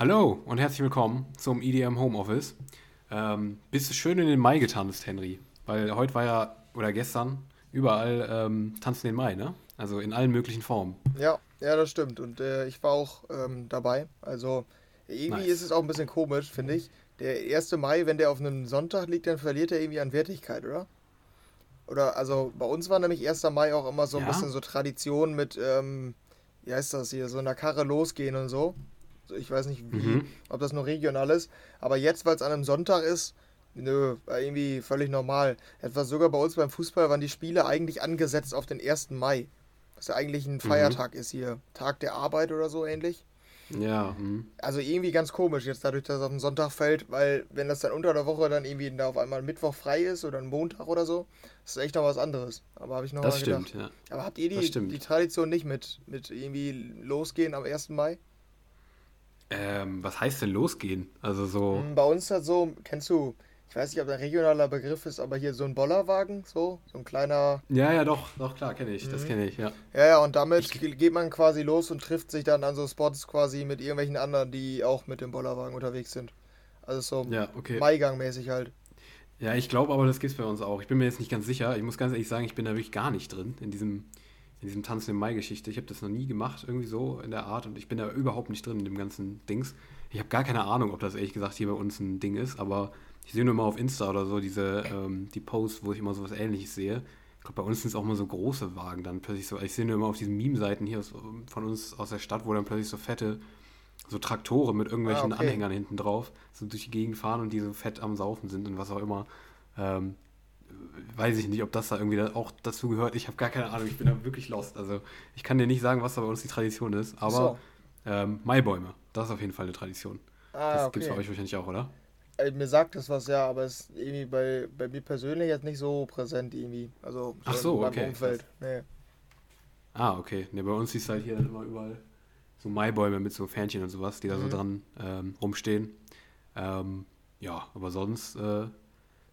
Hallo und herzlich willkommen zum EDM Homeoffice. Ähm, bist du schön in den Mai getanzt, Henry? Weil heute war ja, oder gestern, überall ähm, Tanzen den Mai, ne? Also in allen möglichen Formen. Ja, ja, das stimmt. Und äh, ich war auch ähm, dabei. Also irgendwie nice. ist es auch ein bisschen komisch, finde ich. Der 1. Mai, wenn der auf einem Sonntag liegt, dann verliert er irgendwie an Wertigkeit, oder? Oder, also bei uns war nämlich 1. Mai auch immer so ein ja? bisschen so Tradition mit, ähm, wie heißt das hier, so einer Karre losgehen und so. Ich weiß nicht, wie, mhm. ob das nur regional ist. Aber jetzt, weil es an einem Sonntag ist, nö, war irgendwie völlig normal. Etwa sogar bei uns beim Fußball waren die Spiele eigentlich angesetzt auf den 1. Mai. Was ja eigentlich ein mhm. Feiertag mhm. ist hier. Tag der Arbeit oder so ähnlich. Ja. Mh. Also irgendwie ganz komisch jetzt dadurch, dass es auf den Sonntag fällt, weil wenn das dann unter der Woche dann irgendwie da auf einmal Mittwoch frei ist oder ein Montag oder so, ist echt noch was anderes. Aber habe ich noch das mal gedacht. Stimmt, ja. Aber habt ihr die, die Tradition nicht mit, mit irgendwie losgehen am 1. Mai? Ähm, was heißt denn losgehen? Also so. Hm, bei uns hat so, kennst du, ich weiß nicht, ob das ein regionaler Begriff ist, aber hier so ein Bollerwagen, so, so ein kleiner. Ja, ja, doch, doch, klar, kenne ich, mhm. das kenne ich, ja. Ja, ja, und damit ich, geht man quasi los und trifft sich dann an so Spots quasi mit irgendwelchen anderen, die auch mit dem Bollerwagen unterwegs sind. Also so ja, okay. Maigang-mäßig halt. Ja, ich glaube aber, das gibt es bei uns auch. Ich bin mir jetzt nicht ganz sicher. Ich muss ganz ehrlich sagen, ich bin da wirklich gar nicht drin in diesem in diesem Tanzen im Mai-Geschichte. Ich habe das noch nie gemacht, irgendwie so in der Art und ich bin da überhaupt nicht drin in dem ganzen Dings. Ich habe gar keine Ahnung, ob das ehrlich gesagt hier bei uns ein Ding ist, aber ich sehe nur mal auf Insta oder so diese ähm, die Posts, wo ich immer so was ähnliches sehe. Ich glaube, bei uns sind es auch mal so große Wagen dann plötzlich so. Ich sehe nur immer auf diesen Meme-Seiten hier aus, von uns aus der Stadt, wo dann plötzlich so fette so Traktoren mit irgendwelchen ah, okay. Anhängern hinten drauf so durch die Gegend fahren und die so fett am Saufen sind und was auch immer. Ähm, weiß ich nicht, ob das da irgendwie auch dazu gehört. Ich habe gar keine Ahnung, ich bin da wirklich lost. Also ich kann dir nicht sagen, was da bei uns die Tradition ist, aber so. ähm, Maibäume, das ist auf jeden Fall eine Tradition. Ah, das okay. gibt es bei euch wahrscheinlich auch, oder? Äh, mir sagt das was, ja, aber es ist irgendwie bei, bei mir persönlich jetzt nicht so präsent irgendwie. Also so Ach so, okay. Umfeld. Nee. Ah, okay. Ne, bei uns ist halt hier dann immer überall so Maibäume mit so Fähnchen und sowas, die da mhm. so dran ähm, rumstehen. Ähm, ja, aber sonst äh,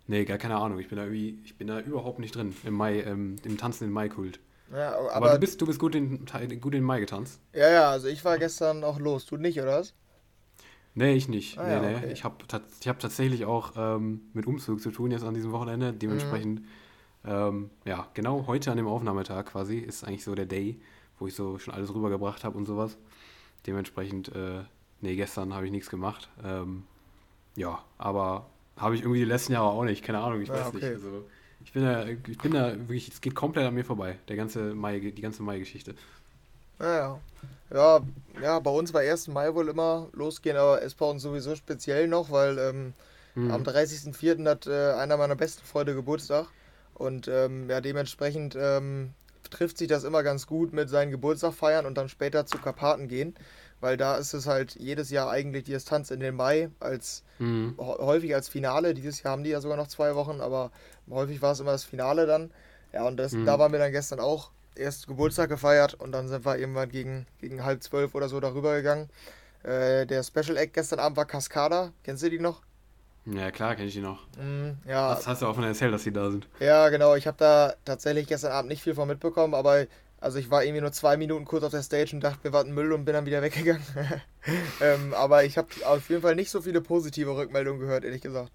Nee, gar keine Ahnung. Ich bin da irgendwie, ich bin da überhaupt nicht drin im Mai, ähm, im Tanzen in Mai-Kult. Ja, aber, aber, du bist, du bist gut in, gut in Mai getanzt. Ja, ja, also ich war gestern auch los. Du nicht, oder was? Nee, ich nicht. Ah, nee, ja, nee. Okay. Ich habe ich hab tatsächlich auch ähm, mit Umzug zu tun jetzt an diesem Wochenende. Dementsprechend, mhm. ähm, ja, genau heute an dem Aufnahmetag quasi ist eigentlich so der Day, wo ich so schon alles rübergebracht habe und sowas. Dementsprechend, äh, nee, gestern habe ich nichts gemacht. Ähm, ja, aber habe ich irgendwie die letzten Jahre auch nicht, keine Ahnung, ich ja, weiß okay. nicht. Also, ich bin da, ich bin da wirklich, es geht komplett an mir vorbei, der ganze Mai, die ganze Mai-Geschichte. Naja. Ja, ja, bei uns war 1. Mai wohl immer losgehen, aber es bei uns sowieso speziell noch, weil ähm, mhm. am 30.04. hat äh, einer meiner besten Freunde Geburtstag. Und ähm, ja, dementsprechend ähm, trifft sich das immer ganz gut mit seinen Geburtstag feiern und dann später zu Karpaten gehen weil da ist es halt jedes Jahr eigentlich die Distanz in den Mai als mhm. häufig als Finale. Dieses Jahr haben die ja sogar noch zwei Wochen, aber häufig war es immer das Finale dann. Ja, und das, mhm. da waren wir dann gestern auch erst Geburtstag gefeiert und dann sind wir irgendwann gegen, gegen halb zwölf oder so darüber gegangen. Äh, der Special Egg gestern Abend war Cascada. Kennst du die noch? Ja, klar, kenne ich die noch. Mm, ja. Das hast du auch von erzählt, dass die da sind. Ja, genau. Ich habe da tatsächlich gestern Abend nicht viel von mitbekommen, aber also ich war irgendwie nur zwei Minuten kurz auf der Stage und dachte, wir warten Müll und bin dann wieder weggegangen. ähm, aber ich habe auf jeden Fall nicht so viele positive Rückmeldungen gehört, ehrlich gesagt.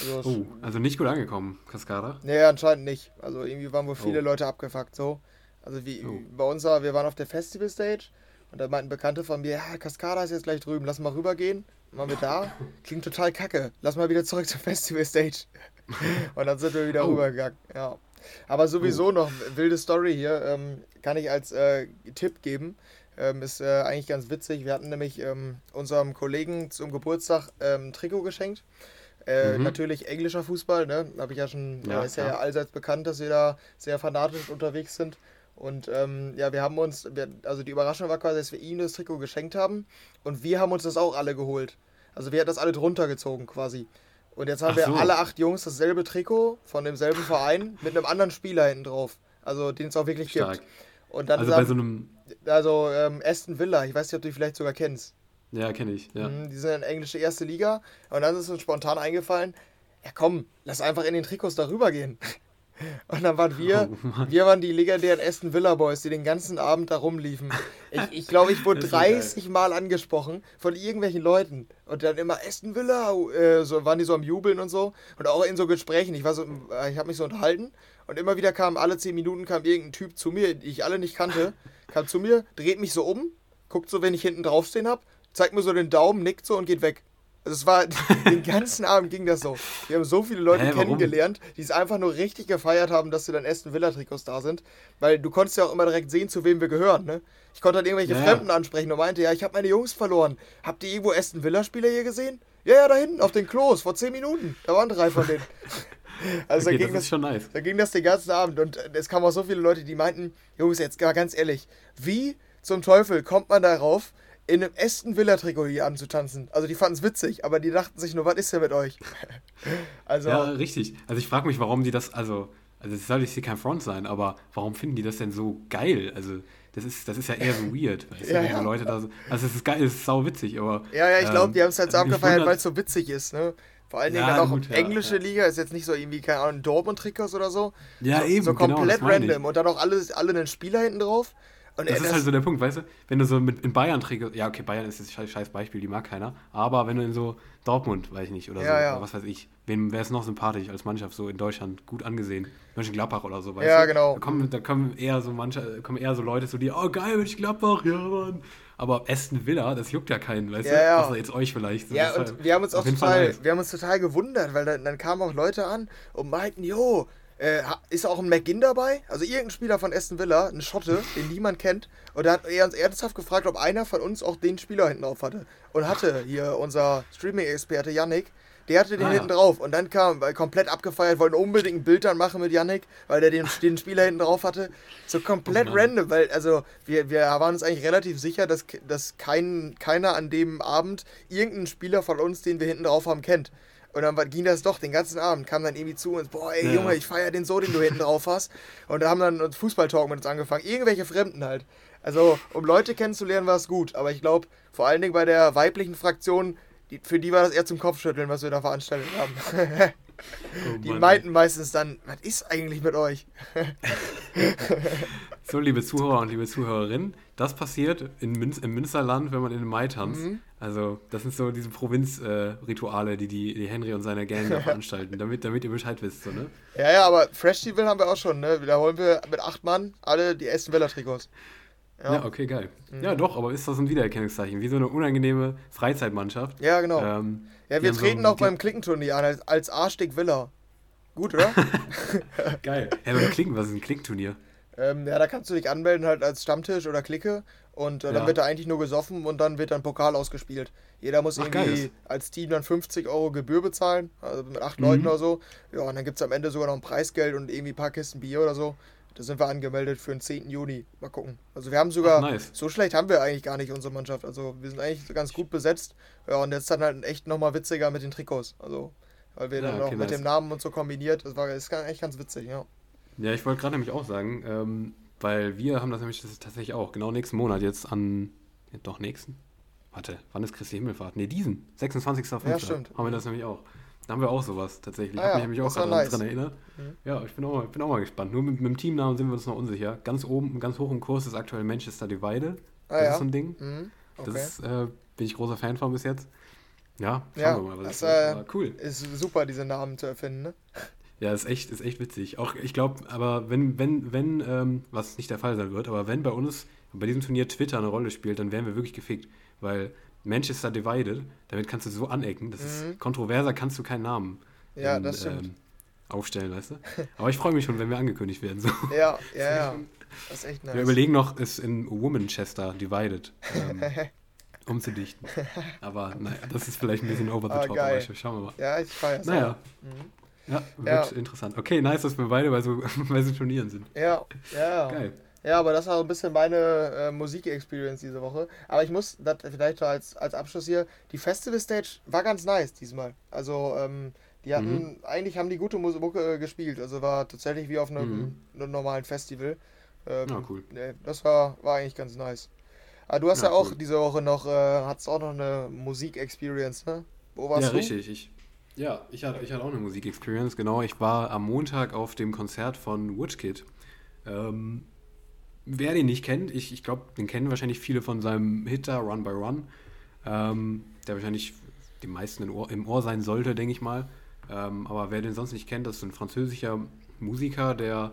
Also, oh, also nicht gut angekommen, Cascada? Nee, anscheinend nicht. Also irgendwie waren wohl viele oh. Leute abgefuckt so. Also wie oh. bei uns war, wir waren auf der Festival Stage und da meinten Bekannte von mir, ja, Cascada ist jetzt gleich drüben, lass mal rübergehen. Waren wir da? Klingt total kacke. Lass mal wieder zurück zur Festival Stage. und dann sind wir wieder oh. rübergegangen. Ja. Aber sowieso oh. noch wilde Story hier, ähm, kann ich als äh, Tipp geben. Ähm, ist äh, eigentlich ganz witzig. Wir hatten nämlich ähm, unserem Kollegen zum Geburtstag ähm, ein Trikot geschenkt. Äh, mhm. Natürlich englischer Fußball, ne? Habe ich ja schon, ja, ist ja, ja allseits bekannt, dass wir da sehr fanatisch unterwegs sind. Und ähm, ja, wir haben uns, wir, also die Überraschung war quasi, dass wir ihm das Trikot geschenkt haben und wir haben uns das auch alle geholt. Also wir hatten das alle drunter gezogen quasi. Und jetzt haben Ach wir so. alle acht Jungs dasselbe Trikot von demselben Verein mit einem anderen Spieler hinten drauf. Also den es auch wirklich Stark. gibt. Und dann also bei so einem. Also ähm, Aston Villa, ich weiß nicht, ob du die vielleicht sogar kennst. Ja, kenne ich. Ja. Mhm, die sind in englische erste Liga. Und dann ist uns spontan eingefallen, ja komm, lass einfach in den Trikots darüber gehen. Und dann waren wir, oh, wir waren die legendären Aston Villa Boys, die den ganzen Abend da rumliefen. Ich glaube, ich, glaub, ich wurde 30 Mal angesprochen von irgendwelchen Leuten. Und dann immer Aston Villa, äh, so waren die so am Jubeln und so. Und auch in so Gesprächen. Ich war so, äh, ich habe mich so unterhalten. Und immer wieder kam, alle 10 Minuten kam irgendein Typ zu mir, den ich alle nicht kannte, kam zu mir, dreht mich so um, guckt so, wenn ich hinten draufstehen habe, zeigt mir so den Daumen, nickt so und geht weg. Also es war, den ganzen Abend ging das so. Wir haben so viele Leute Hä, kennengelernt, die es einfach nur richtig gefeiert haben, dass sie dann Aston Villa Trikots da sind. Weil du konntest ja auch immer direkt sehen, zu wem wir gehören, ne? Ich konnte dann irgendwelche ja. Fremden ansprechen und meinte, ja, ich habe meine Jungs verloren. Habt ihr irgendwo Aston Villa Spieler hier gesehen? Ja, ja, da hinten, auf den Klos, vor 10 Minuten. Da waren drei von denen. Also okay, da ging das, das schon nice. Da ging das den ganzen Abend und es kamen auch so viele Leute, die meinten, Jungs, jetzt mal ganz ehrlich, wie zum Teufel kommt man darauf, in einem Aston Villa Trikot hier anzutanzen. Also die fanden es witzig, aber die dachten sich nur, was ist denn mit euch? also ja, richtig. Also ich frage mich, warum die das, also, also es soll jetzt hier kein Front sein, aber warum finden die das denn so geil? Also das ist, das ist ja eher so weird, weißt ja, du, ja. Leute da so, also es ist geil, es ist sau witzig, aber ja, ja, ich glaube, ähm, die haben es halt so also abgefeiert, weil es so witzig ist, ne? Vor allen Dingen ja, dann auch gut, englische Liga, ist jetzt nicht so irgendwie, keine Ahnung, Dortmund-Trikots oder so. Ja, so, eben. So genau, komplett genau, random. Und dann auch alle, alle einen Spieler hinten drauf. Und das, das ist halt so der Punkt, weißt du? Wenn du so mit in Bayern trägst, ja, okay, Bayern ist jetzt ein scheiß Beispiel, die mag keiner. Aber wenn du in so Dortmund, weiß ich nicht, oder ja, so, ja. oder was weiß ich, wem wäre es noch sympathisch als Mannschaft so in Deutschland gut angesehen? Mönchengladbach oder so, weißt ja, du? Ja, genau. Da kommen, da kommen eher so manche, kommen eher so Leute zu dir, oh geil, Mönchengladbach, ja, Mann. Aber Aston Villa, das juckt ja keinen, weißt ja, du? Ja. Außer jetzt euch vielleicht. So, ja, und halt wir haben uns auch total, wir haben uns total gewundert, weil dann, dann kamen auch Leute an und meinten, jo, äh, ist auch ein McGinn dabei? Also irgendein Spieler von Aston Villa, ein Schotte, den niemand kennt. Und da hat er uns ernsthaft gefragt, ob einer von uns auch den Spieler hinten drauf hatte. Und hatte hier unser Streaming-Experte Yannick, der hatte den ah, hinten drauf. Und dann kam, weil komplett abgefeiert, wollten unbedingt ein Bild dann machen mit Yannick, weil der den, den Spieler hinten drauf hatte. So komplett oh random, weil, also, wir, wir waren uns eigentlich relativ sicher, dass, dass kein, keiner an dem Abend irgendeinen Spieler von uns, den wir hinten drauf haben, kennt. Und dann ging das doch den ganzen Abend, kam dann irgendwie zu uns, boah, ey, ja. Junge, ich feier den so, den du hinten drauf hast. Und da haben dann uns Fußballtalk mit uns angefangen. Irgendwelche Fremden halt. Also, um Leute kennenzulernen, war es gut. Aber ich glaube, vor allen Dingen bei der weiblichen Fraktion, die, für die war das eher zum Kopfschütteln, was wir da veranstaltet haben. Oh die meinten meistens dann, was ist eigentlich mit euch? so, liebe Zuhörer und liebe Zuhörerinnen, das passiert in Münz, im Münsterland, wenn man in den Mai tanzt. Mhm. Also, das sind so diese Provinzrituale, äh, die, die, die Henry und seine Gang da veranstalten, damit, damit ihr Bescheid wisst. So, ne? Ja, ja, aber Festival haben wir auch schon. Ne? Da holen wir mit acht Mann alle die Aston Villa Trikots. Ja. ja, okay, geil. Mhm. Ja, doch, aber ist das ein Wiedererkennungszeichen? Wie so eine unangenehme Freizeitmannschaft. Ja, genau. Ähm, ja, wir treten so auch beim Klickenturnier an, als, als Arschdick Villa. Gut, oder? geil. Ja, beim Klicken, was ist ein Klickturnier? Ähm, ja, da kannst du dich anmelden halt als Stammtisch oder Clique und äh, ja. dann wird da eigentlich nur gesoffen und dann wird dann Pokal ausgespielt. Jeder muss Ach, irgendwie geil. als Team dann 50 Euro Gebühr bezahlen, also mit acht mhm. Leuten oder so. Ja, und dann gibt es am Ende sogar noch ein Preisgeld und irgendwie ein paar Kisten Bier oder so. Da sind wir angemeldet für den 10. Juni. Mal gucken. Also wir haben sogar, Ach, nice. so schlecht haben wir eigentlich gar nicht unsere Mannschaft. Also wir sind eigentlich ganz gut besetzt. Ja, und jetzt dann halt echt nochmal witziger mit den Trikots. Also, weil wir ja, dann okay, auch mit nice. dem Namen und so kombiniert. Das war ist eigentlich ganz witzig, ja. Ja, ich wollte gerade nämlich auch sagen, ähm, weil wir haben das nämlich das tatsächlich auch, genau nächsten Monat jetzt an, ja, doch nächsten? Warte, wann ist Christi Himmelfahrt? Ne, diesen, 26.05. Ja, stimmt. Haben wir das nämlich auch. Da haben wir auch sowas tatsächlich. Ah, ja, mich auch gerade nice. daran erinnert. Mhm. Ja, ich bin auch, mal, bin auch mal gespannt. Nur mit, mit, dem Teamnamen sind wir uns noch unsicher. Ganz oben, ganz hoch im Kurs ist aktuell Manchester Divided. Ah, das ja? ist so ein Ding. Mhm. Okay. Das ist, äh, bin ich großer Fan von bis jetzt. Ja, schauen ja, wir mal, was das, das äh, cool. Ist super, diese Namen zu erfinden, ne? Ja, ist echt, ist echt witzig. Auch ich glaube, aber wenn, wenn, wenn, ähm, was nicht der Fall sein wird, aber wenn bei uns bei diesem Turnier Twitter eine Rolle spielt, dann wären wir wirklich gefickt. Weil Manchester Divided, damit kannst du so anecken, das mhm. ist kontroverser, kannst du keinen Namen ja, in, das stimmt. Ähm, aufstellen, weißt du? Aber ich freue mich schon, wenn wir angekündigt werden. So. Ja, ja, ja. Das ist echt nice. Wir überlegen noch, es in Womanchester Divided ähm, umzudichten. Aber naja, das ist vielleicht ein bisschen over the ah, top, aber schauen wir mal. Ja, ich feiere. Naja. Mhm. Ja, wird ja. interessant. Okay, nice, dass wir beide bei so, bei so Turnieren sind. Ja, ja. Geil. Ja, aber das war so ein bisschen meine äh, Musik-Experience diese Woche. Aber ich muss, das vielleicht als, als Abschluss hier, die Festival-Stage war ganz nice diesmal. Also, ähm, die hatten, mhm. eigentlich haben die gute Musik äh, gespielt. Also war tatsächlich wie auf einem, mhm. normalen Festival. Ähm, ah, cool. Nee, das war, war eigentlich ganz nice. Aber du hast ja, ja auch cool. diese Woche noch, äh, hattest auch noch eine Musik-Experience, ne? Wo warst ja, du? Ja, richtig. Ich, Ja, ich hatte, ich hatte auch eine Musikexperience, genau. Ich war am Montag auf dem Konzert von Woodkid. Ähm, wer den nicht kennt, ich, ich glaube, den kennen wahrscheinlich viele von seinem Hit da, Run by Run, ähm, der wahrscheinlich den meisten Ohr, im Ohr sein sollte, denke ich mal. Ähm, aber wer den sonst nicht kennt, das ist ein französischer Musiker, der,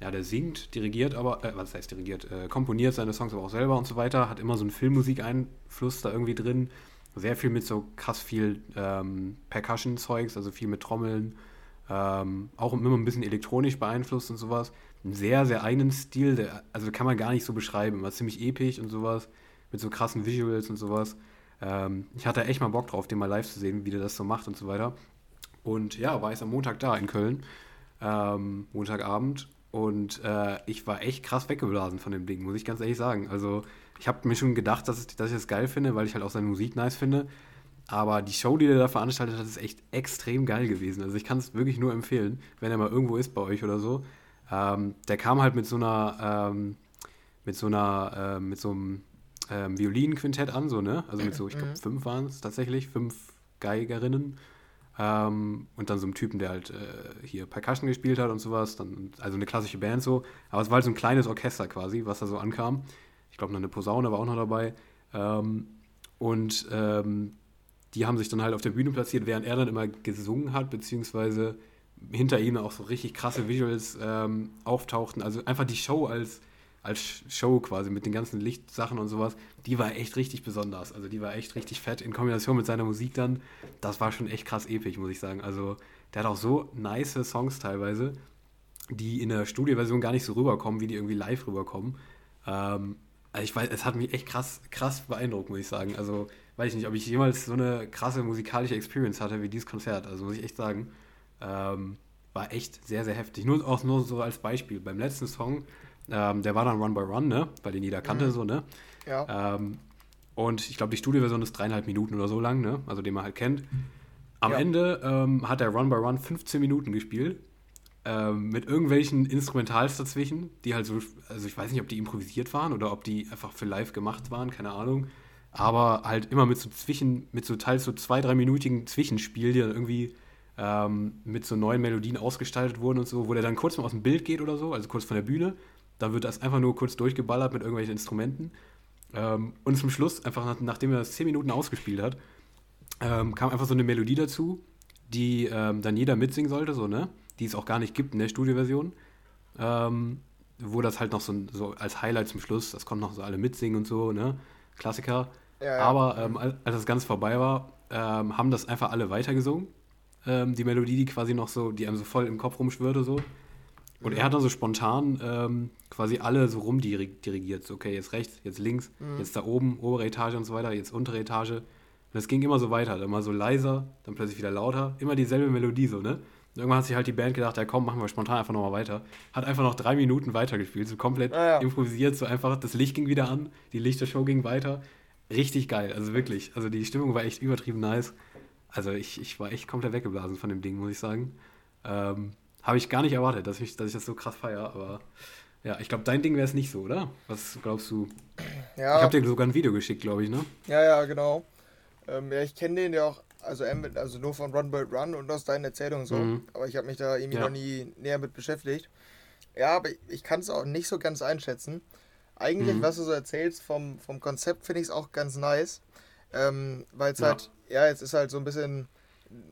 ja, der singt, dirigiert, aber, äh, was heißt dirigiert, äh, komponiert seine Songs aber auch selber und so weiter, hat immer so einen Filmmusikeinfluss da irgendwie drin, sehr viel mit so krass viel ähm, Percussion-Zeugs, also viel mit Trommeln, ähm, auch immer ein bisschen elektronisch beeinflusst und sowas. Einen sehr, sehr eigenen Stil, der, also kann man gar nicht so beschreiben, war ziemlich episch und sowas, mit so krassen Visuals und sowas. Ähm, ich hatte echt mal Bock drauf, den mal live zu sehen, wie der das so macht und so weiter. Und ja, war ich am Montag da in Köln, ähm, Montagabend. Und äh, ich war echt krass weggeblasen von dem Ding, muss ich ganz ehrlich sagen. Also ich habe mir schon gedacht, dass, es, dass ich das geil finde, weil ich halt auch seine Musik nice finde. Aber die Show, die der da veranstaltet hat, ist echt extrem geil gewesen. Also ich kann es wirklich nur empfehlen, wenn er mal irgendwo ist bei euch oder so. Ähm, der kam halt mit so einer, ähm, mit so einer, äh, mit so einem ähm, Violinquintett an, so, ne? Also mit so, ich glaube, mhm. fünf waren es tatsächlich, fünf Geigerinnen. Ähm, und dann so einem Typen, der halt äh, hier Percussion gespielt hat und sowas. Dann, also eine klassische Band so. Aber es war halt so ein kleines Orchester quasi, was da so ankam. Ich glaube, eine Posaune war auch noch dabei. Ähm, und ähm, die haben sich dann halt auf der Bühne platziert, während er dann immer gesungen hat, beziehungsweise hinter ihm auch so richtig krasse Visuals ähm, auftauchten. Also einfach die Show als als Show quasi mit den ganzen Lichtsachen und sowas, die war echt richtig besonders. Also die war echt richtig fett in Kombination mit seiner Musik dann. Das war schon echt krass episch, muss ich sagen. Also der hat auch so nice Songs teilweise, die in der Studioversion gar nicht so rüberkommen, wie die irgendwie live rüberkommen. Ähm, also ich weiß, es hat mich echt krass, krass beeindruckt, muss ich sagen. Also weiß ich nicht, ob ich jemals so eine krasse musikalische Experience hatte wie dieses Konzert. Also muss ich echt sagen, ähm, war echt sehr, sehr heftig. Nur auch nur so als Beispiel. Beim letzten Song ähm, der war dann Run by Run, ne? Weil den jeder kannte, mhm. so, ne? Ja. Ähm, und ich glaube, die Studioversion ist dreieinhalb Minuten oder so lang, ne? Also den man halt kennt. Am ja. Ende ähm, hat der Run by Run 15 Minuten gespielt. Ähm, mit irgendwelchen Instrumentals dazwischen, die halt so, also ich weiß nicht, ob die improvisiert waren oder ob die einfach für live gemacht waren, keine Ahnung. Aber halt immer mit so zwischen, mit so teils so zwei, dreiminütigen Zwischenspiel, die dann irgendwie ähm, mit so neuen Melodien ausgestaltet wurden und so, wo der dann kurz mal aus dem Bild geht oder so, also kurz von der Bühne da wird das einfach nur kurz durchgeballert mit irgendwelchen Instrumenten. Ähm, und zum Schluss, einfach nach, nachdem er das 10 Minuten ausgespielt hat, ähm, kam einfach so eine Melodie dazu, die ähm, dann jeder mitsingen sollte, so, ne? Die es auch gar nicht gibt in der Studioversion. Ähm, wo das halt noch so, so, als Highlight zum Schluss, das konnten noch so alle mitsingen und so, ne? Klassiker. Ja, ja. Aber ähm, als, das ganz vorbei war, ähm, haben das einfach alle weitergesungen. die Melodie, die quasi noch so, die einem so voll im Kopf rumschwirrte, so. Und er hat dann so spontan ähm, quasi alle so rumdirigiert. So, okay, jetzt rechts, jetzt links, mhm. jetzt da oben, obere Etage und so weiter, jetzt untere Etage. Und es ging immer so weiter. Dann mal so leiser, dann plötzlich wieder lauter. Immer dieselbe Melodie so, ne? Irgendwann hat sich halt die Band gedacht, ja komm, machen wir spontan einfach nochmal weiter. Hat einfach noch drei Minuten weitergespielt, so komplett ah, ja. improvisiert, so einfach, das Licht ging wieder an, die Lichtershow ging weiter. Richtig geil, also wirklich. Also die Stimmung war echt übertrieben nice. Also ich, ich war echt komplett weggeblasen von dem Ding, muss ich sagen. Ähm, habe ich gar nicht erwartet, dass ich, dass ich das so krass feiere, aber ja, ich glaube, dein Ding wäre es nicht so, oder? Was glaubst du? Ja. Ich habe dir sogar ein Video geschickt, glaube ich, ne? Ja, ja, genau. Ähm, ja, ich kenne den ja auch, also, also nur von Run Bird Run und aus deinen Erzählungen so. Mhm. Aber ich habe mich da irgendwie ja. noch nie näher mit beschäftigt. Ja, aber ich kann es auch nicht so ganz einschätzen. Eigentlich, mhm. was du so erzählst vom, vom Konzept, finde ich es auch ganz nice. Ähm, Weil es ja. halt, ja, jetzt ist halt so ein bisschen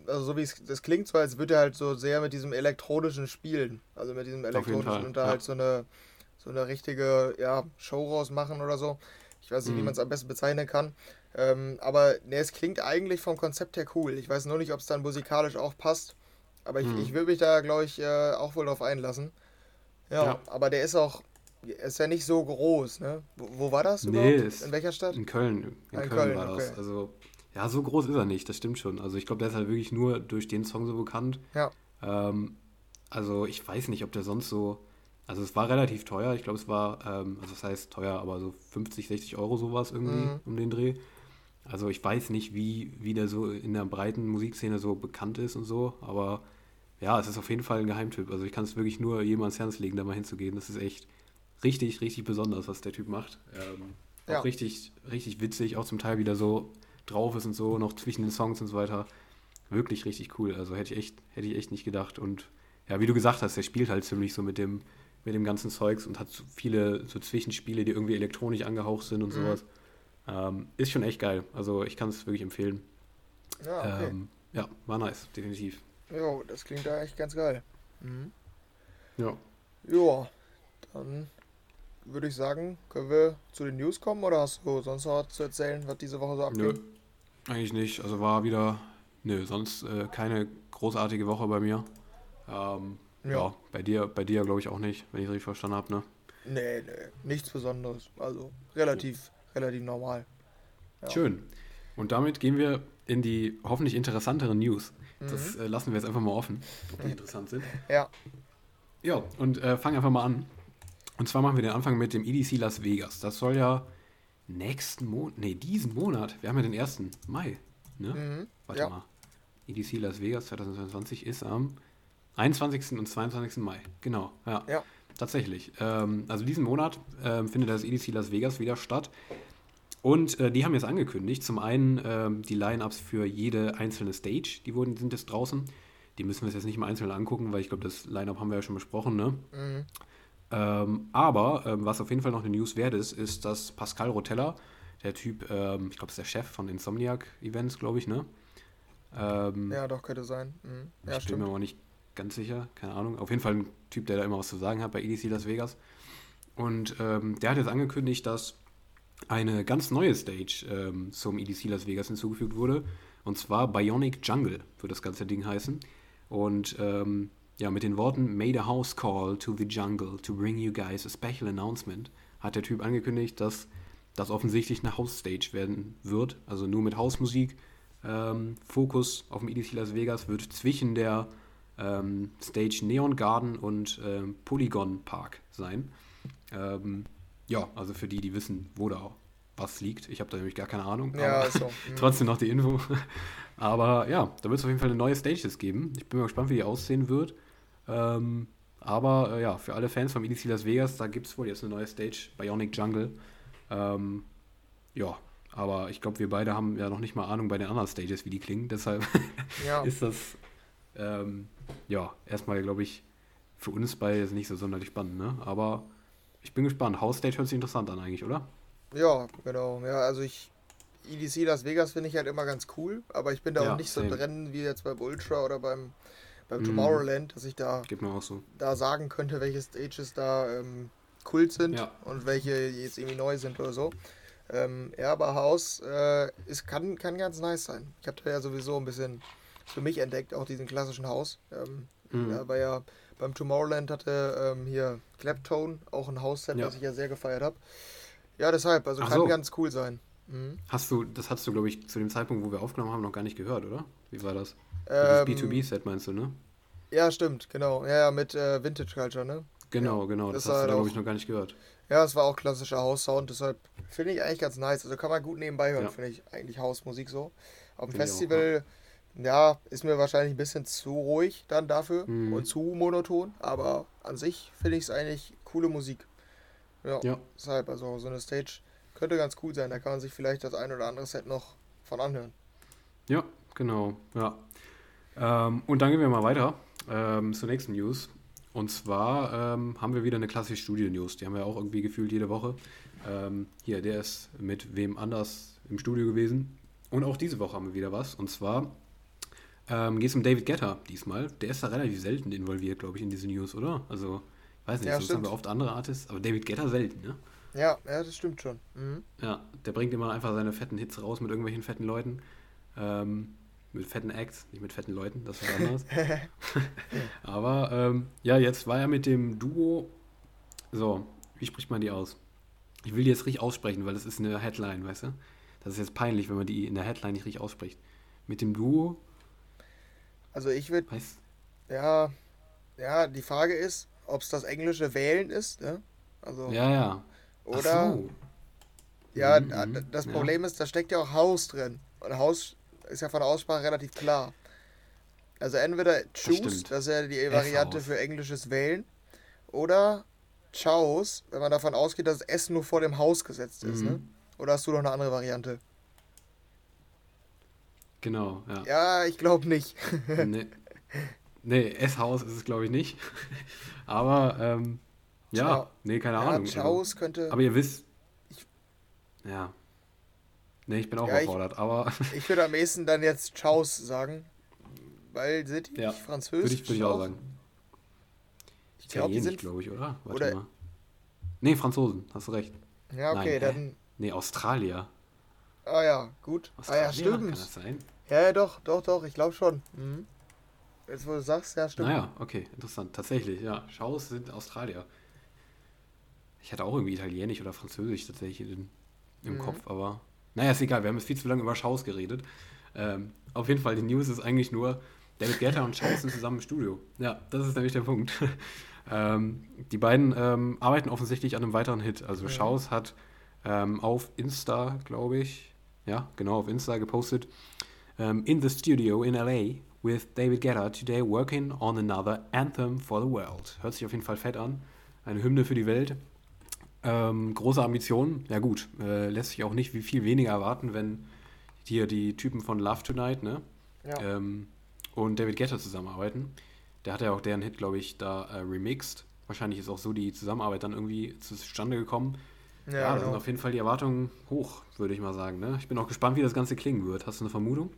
also so wie es das klingt so, als würde er halt so sehr mit diesem elektronischen spielen. Also mit diesem elektronischen und da ja. halt so eine so eine richtige ja, Show rausmachen oder so. Ich weiß nicht, mhm. wie man es am besten bezeichnen kann. Ähm, aber ne, es klingt eigentlich vom Konzept her cool. Ich weiß nur nicht, ob es dann musikalisch auch passt. Aber ich, mhm. ich würde mich da, glaube ich, äh, auch wohl drauf einlassen. Ja, ja, aber der ist auch, ist ja nicht so groß, ne? Wo, wo war das nee, überhaupt? In welcher Stadt? In Köln. In, in Köln, Köln, war okay. das. Also ja, so groß ist er nicht, das stimmt schon. Also ich glaube, der ist halt wirklich nur durch den Song so bekannt. Ja. Ähm, also ich weiß nicht, ob der sonst so. Also es war relativ teuer. Ich glaube, es war, ähm, also das heißt teuer, aber so 50, 60 Euro sowas irgendwie mhm. um den Dreh. Also ich weiß nicht, wie, wie der so in der breiten Musikszene so bekannt ist und so, aber ja, es ist auf jeden Fall ein Geheimtipp. Also ich kann es wirklich nur jedem ans Herz legen, da mal hinzugehen. Das ist echt richtig, richtig besonders, was der Typ macht. Ähm, ja. Auch richtig, richtig witzig, auch zum Teil wieder so drauf ist und so, noch zwischen den Songs und so weiter. wirklich richtig cool. Also hätte ich echt, hätte ich echt nicht gedacht. Und ja, wie du gesagt hast, der spielt halt ziemlich so mit dem, mit dem ganzen Zeugs und hat so viele so Zwischenspiele, die irgendwie elektronisch angehaucht sind und mhm. sowas. Ähm, ist schon echt geil. Also ich kann es wirklich empfehlen. Ja, okay. ähm, ja, war nice, definitiv. Jo, das klingt da echt ganz geil. Mhm. Ja. Ja, dann würde ich sagen, können wir zu den News kommen oder hast du sonst noch was zu erzählen, was diese Woche so abgeht? Nö, eigentlich nicht. Also war wieder, nö, sonst äh, keine großartige Woche bei mir. Ähm, ja. ja. bei dir, bei dir glaube ich auch nicht, wenn ich es richtig verstanden habe, ne? Nee, nee, nichts Besonderes. Also relativ. Relativ normal. Ja. Schön. Und damit gehen wir in die hoffentlich interessanteren News. Mhm. Das äh, lassen wir jetzt einfach mal offen, ob die interessant sind. Ja. Ja, und äh, fangen einfach mal an. Und zwar machen wir den Anfang mit dem EDC Las Vegas. Das soll ja nächsten Monat, nee, diesen Monat, wir haben ja den 1. Mai, ne? Mhm, Warte ja. mal. EDC Las Vegas 2022 ist am 21. und 22. Mai. Genau, ja. ja. Tatsächlich. Ähm, also diesen Monat äh, findet das EDC Las Vegas wieder statt. Und äh, die haben jetzt angekündigt, zum einen äh, die Line-Ups für jede einzelne Stage, die wurden, sind jetzt draußen. Die müssen wir uns jetzt nicht mal einzeln angucken, weil ich glaube, das Line-Up haben wir ja schon besprochen, ne? Mhm. Ähm, aber ähm, was auf jeden Fall noch eine News wert ist, ist, dass Pascal Rotella, der Typ, ähm, ich glaube, ist der Chef von Insomniac Events, glaube ich, ne? Ähm, ja, doch, könnte sein. Mhm. Ja, ich bin mir aber nicht ganz sicher, keine Ahnung. Auf jeden Fall ein Typ, der da immer was zu sagen hat bei EDC Las Vegas. Und ähm, der hat jetzt angekündigt, dass eine ganz neue Stage ähm, zum EDC Las Vegas hinzugefügt wurde. Und zwar Bionic Jungle wird das ganze Ding heißen. Und ähm, ja, mit den Worten Made a house call to the jungle to bring you guys a special announcement hat der Typ angekündigt, dass das offensichtlich eine House-Stage werden wird. Also nur mit Hausmusik. Ähm, Fokus auf dem EDC Las Vegas wird zwischen der ähm, Stage Neon Garden und ähm, Polygon Park sein. Ähm, ja, also für die, die wissen, wo da was liegt. Ich habe da nämlich gar keine Ahnung. Ja, so. Mhm. trotzdem noch die Info. aber ja, da wird es auf jeden Fall eine neue Stages geben. Ich bin mal gespannt, wie die aussehen wird. Ähm, aber äh, ja, für alle Fans vom EDC Las Vegas, da gibt es wohl jetzt eine neue Stage, Bionic Jungle. Ähm, ja, aber ich glaube, wir beide haben ja noch nicht mal Ahnung bei den anderen Stages, wie die klingen. Deshalb ja. ist das ähm, ja erstmal, glaube ich, für uns beide nicht so sonderlich spannend. Ne? Aber ich bin gespannt. House Stage hört sich interessant an eigentlich, oder? Ja, genau. Ja, also ich EDC Las Vegas finde ich halt immer ganz cool, aber ich bin da ja, auch nicht so drin wie jetzt beim Ultra oder beim beim mhm. Tomorrowland, dass ich da, so. da sagen könnte, welche Stages da ähm, Kult sind ja. und welche jetzt irgendwie neu sind oder so. Ähm, ja, aber Haus äh, ist, kann, kann ganz nice sein. Ich habe da ja sowieso ein bisschen für mich entdeckt, auch diesen klassischen Haus. Ähm, mhm. ja, weil ja beim Tomorrowland hatte ähm, hier Claptone auch ein Hausset, ja. das ich ja sehr gefeiert habe. Ja, deshalb, also Ach kann so. ganz cool sein. Mhm. Hast du, das hast du, glaube ich, zu dem Zeitpunkt, wo wir aufgenommen haben, noch gar nicht gehört, oder? Wie war das? Ähm, das B2B-Set meinst du, ne? Ja, stimmt, genau. Ja, ja mit äh, Vintage Culture, ne? Genau, ja. genau. Das, das hast du da, glaube ich, noch gar nicht gehört. Ja, es war auch klassischer House-Sound, deshalb finde ich eigentlich ganz nice. Also kann man gut nebenbei hören, ja. finde ich eigentlich Hausmusik so. Auf dem Festival, auch, ja. ist mir wahrscheinlich ein bisschen zu ruhig dann dafür mhm. und zu monoton, aber an sich finde ich es eigentlich coole Musik. Ja, ja, deshalb, also so eine Stage könnte ganz cool sein. Da kann man sich vielleicht das ein oder andere Set noch von anhören. Ja, genau, ja. Ähm, und dann gehen wir mal weiter ähm, zur nächsten News. Und zwar ähm, haben wir wieder eine klassische Studio-News. Die haben wir auch irgendwie gefühlt jede Woche. Ähm, hier, der ist mit wem anders im Studio gewesen. Und auch diese Woche haben wir wieder was. Und zwar ähm, geht es um David Guetta diesmal. Der ist da relativ selten involviert, glaube ich, in diese News, oder? Also, ich weiß nicht, ja, sonst haben wir oft andere Artists, aber David Guetta selten, ne? Ja, ja, das stimmt schon. Mhm. Ja, der bringt immer einfach seine fetten Hits raus mit irgendwelchen fetten Leuten. Ähm, mit fetten Acts, nicht mit fetten Leuten, das war anders. Aber ähm, ja, jetzt war er mit dem Duo. So, wie spricht man die aus? Ich will die jetzt richtig aussprechen, weil das ist eine Headline, weißt du? Das ist jetzt peinlich, wenn man die in der Headline nicht richtig ausspricht. Mit dem Duo. Also ich würde. Ja, ja, die Frage ist, ob es das englische Wählen ist, ne? Also. Ja, ja. Oder. So. Ja, mhm, das Problem ja. ist, da steckt ja auch Haus drin. Und Haus ist ja von der Aussprache relativ klar. Also entweder choose, das, das ist ja die Variante für englisches Wählen, oder Chaos, wenn man davon ausgeht, dass das S nur vor dem Haus gesetzt ist. Mhm. Ne? Oder hast du noch eine andere Variante? Genau, ja. Ja, ich glaube nicht. nee. nee, S-Haus ist es, glaube ich, nicht. aber, ähm, ja, Ciao. nee, keine ja, Ahnung. Chaos also, könnte. Aber ihr wisst. Ich, ja. Nee, ich bin auch ja, überfordert, ich, aber. ich würde am ehesten dann jetzt Chaos sagen. Weil sind die ja, französisch? Würde ich, würde ich auch sagen. Ich glaube, die sind. glaube ich, oder? Warte oder mal. Nee, Franzosen, hast du recht. Ja, okay, Nein, dann. Nee, Australier. Ah ja, gut. Ah ja, stimmt. Kann das sein? Ja, ja, doch, doch, doch, ich glaube schon. Mhm. Jetzt, wo du sagst, ja, stimmt. Naja, okay, interessant. Tatsächlich, ja. Schaus sind Australier. Ich hatte auch irgendwie Italienisch oder Französisch tatsächlich in, im mhm. Kopf, aber naja, ist egal, wir haben jetzt viel zu lange über Schaus geredet. Ähm, auf jeden Fall, die News ist eigentlich nur, David Guetta und Schaus sind zusammen im Studio. Ja, das ist nämlich der Punkt. ähm, die beiden ähm, arbeiten offensichtlich an einem weiteren Hit. Also ja. Schaus hat ähm, auf Insta, glaube ich, ja, genau, auf Insta gepostet, um, in the studio in LA with David Guetta today working on another anthem for the world. Hört sich auf jeden Fall fett an. Eine Hymne für die Welt. Ähm, große Ambitionen. Ja gut, äh, lässt sich auch nicht wie viel weniger erwarten, wenn hier die Typen von Love Tonight, ne? Ja. Ähm, und David Guetta zusammenarbeiten. Der hat ja auch deren Hit, glaube ich, da äh, remixed. Wahrscheinlich ist auch so die Zusammenarbeit dann irgendwie zustande gekommen. Ja, ja da genau. sind auf jeden Fall die Erwartungen hoch, würde ich mal sagen. Ne? Ich bin auch gespannt, wie das Ganze klingen wird. Hast du eine Vermutung?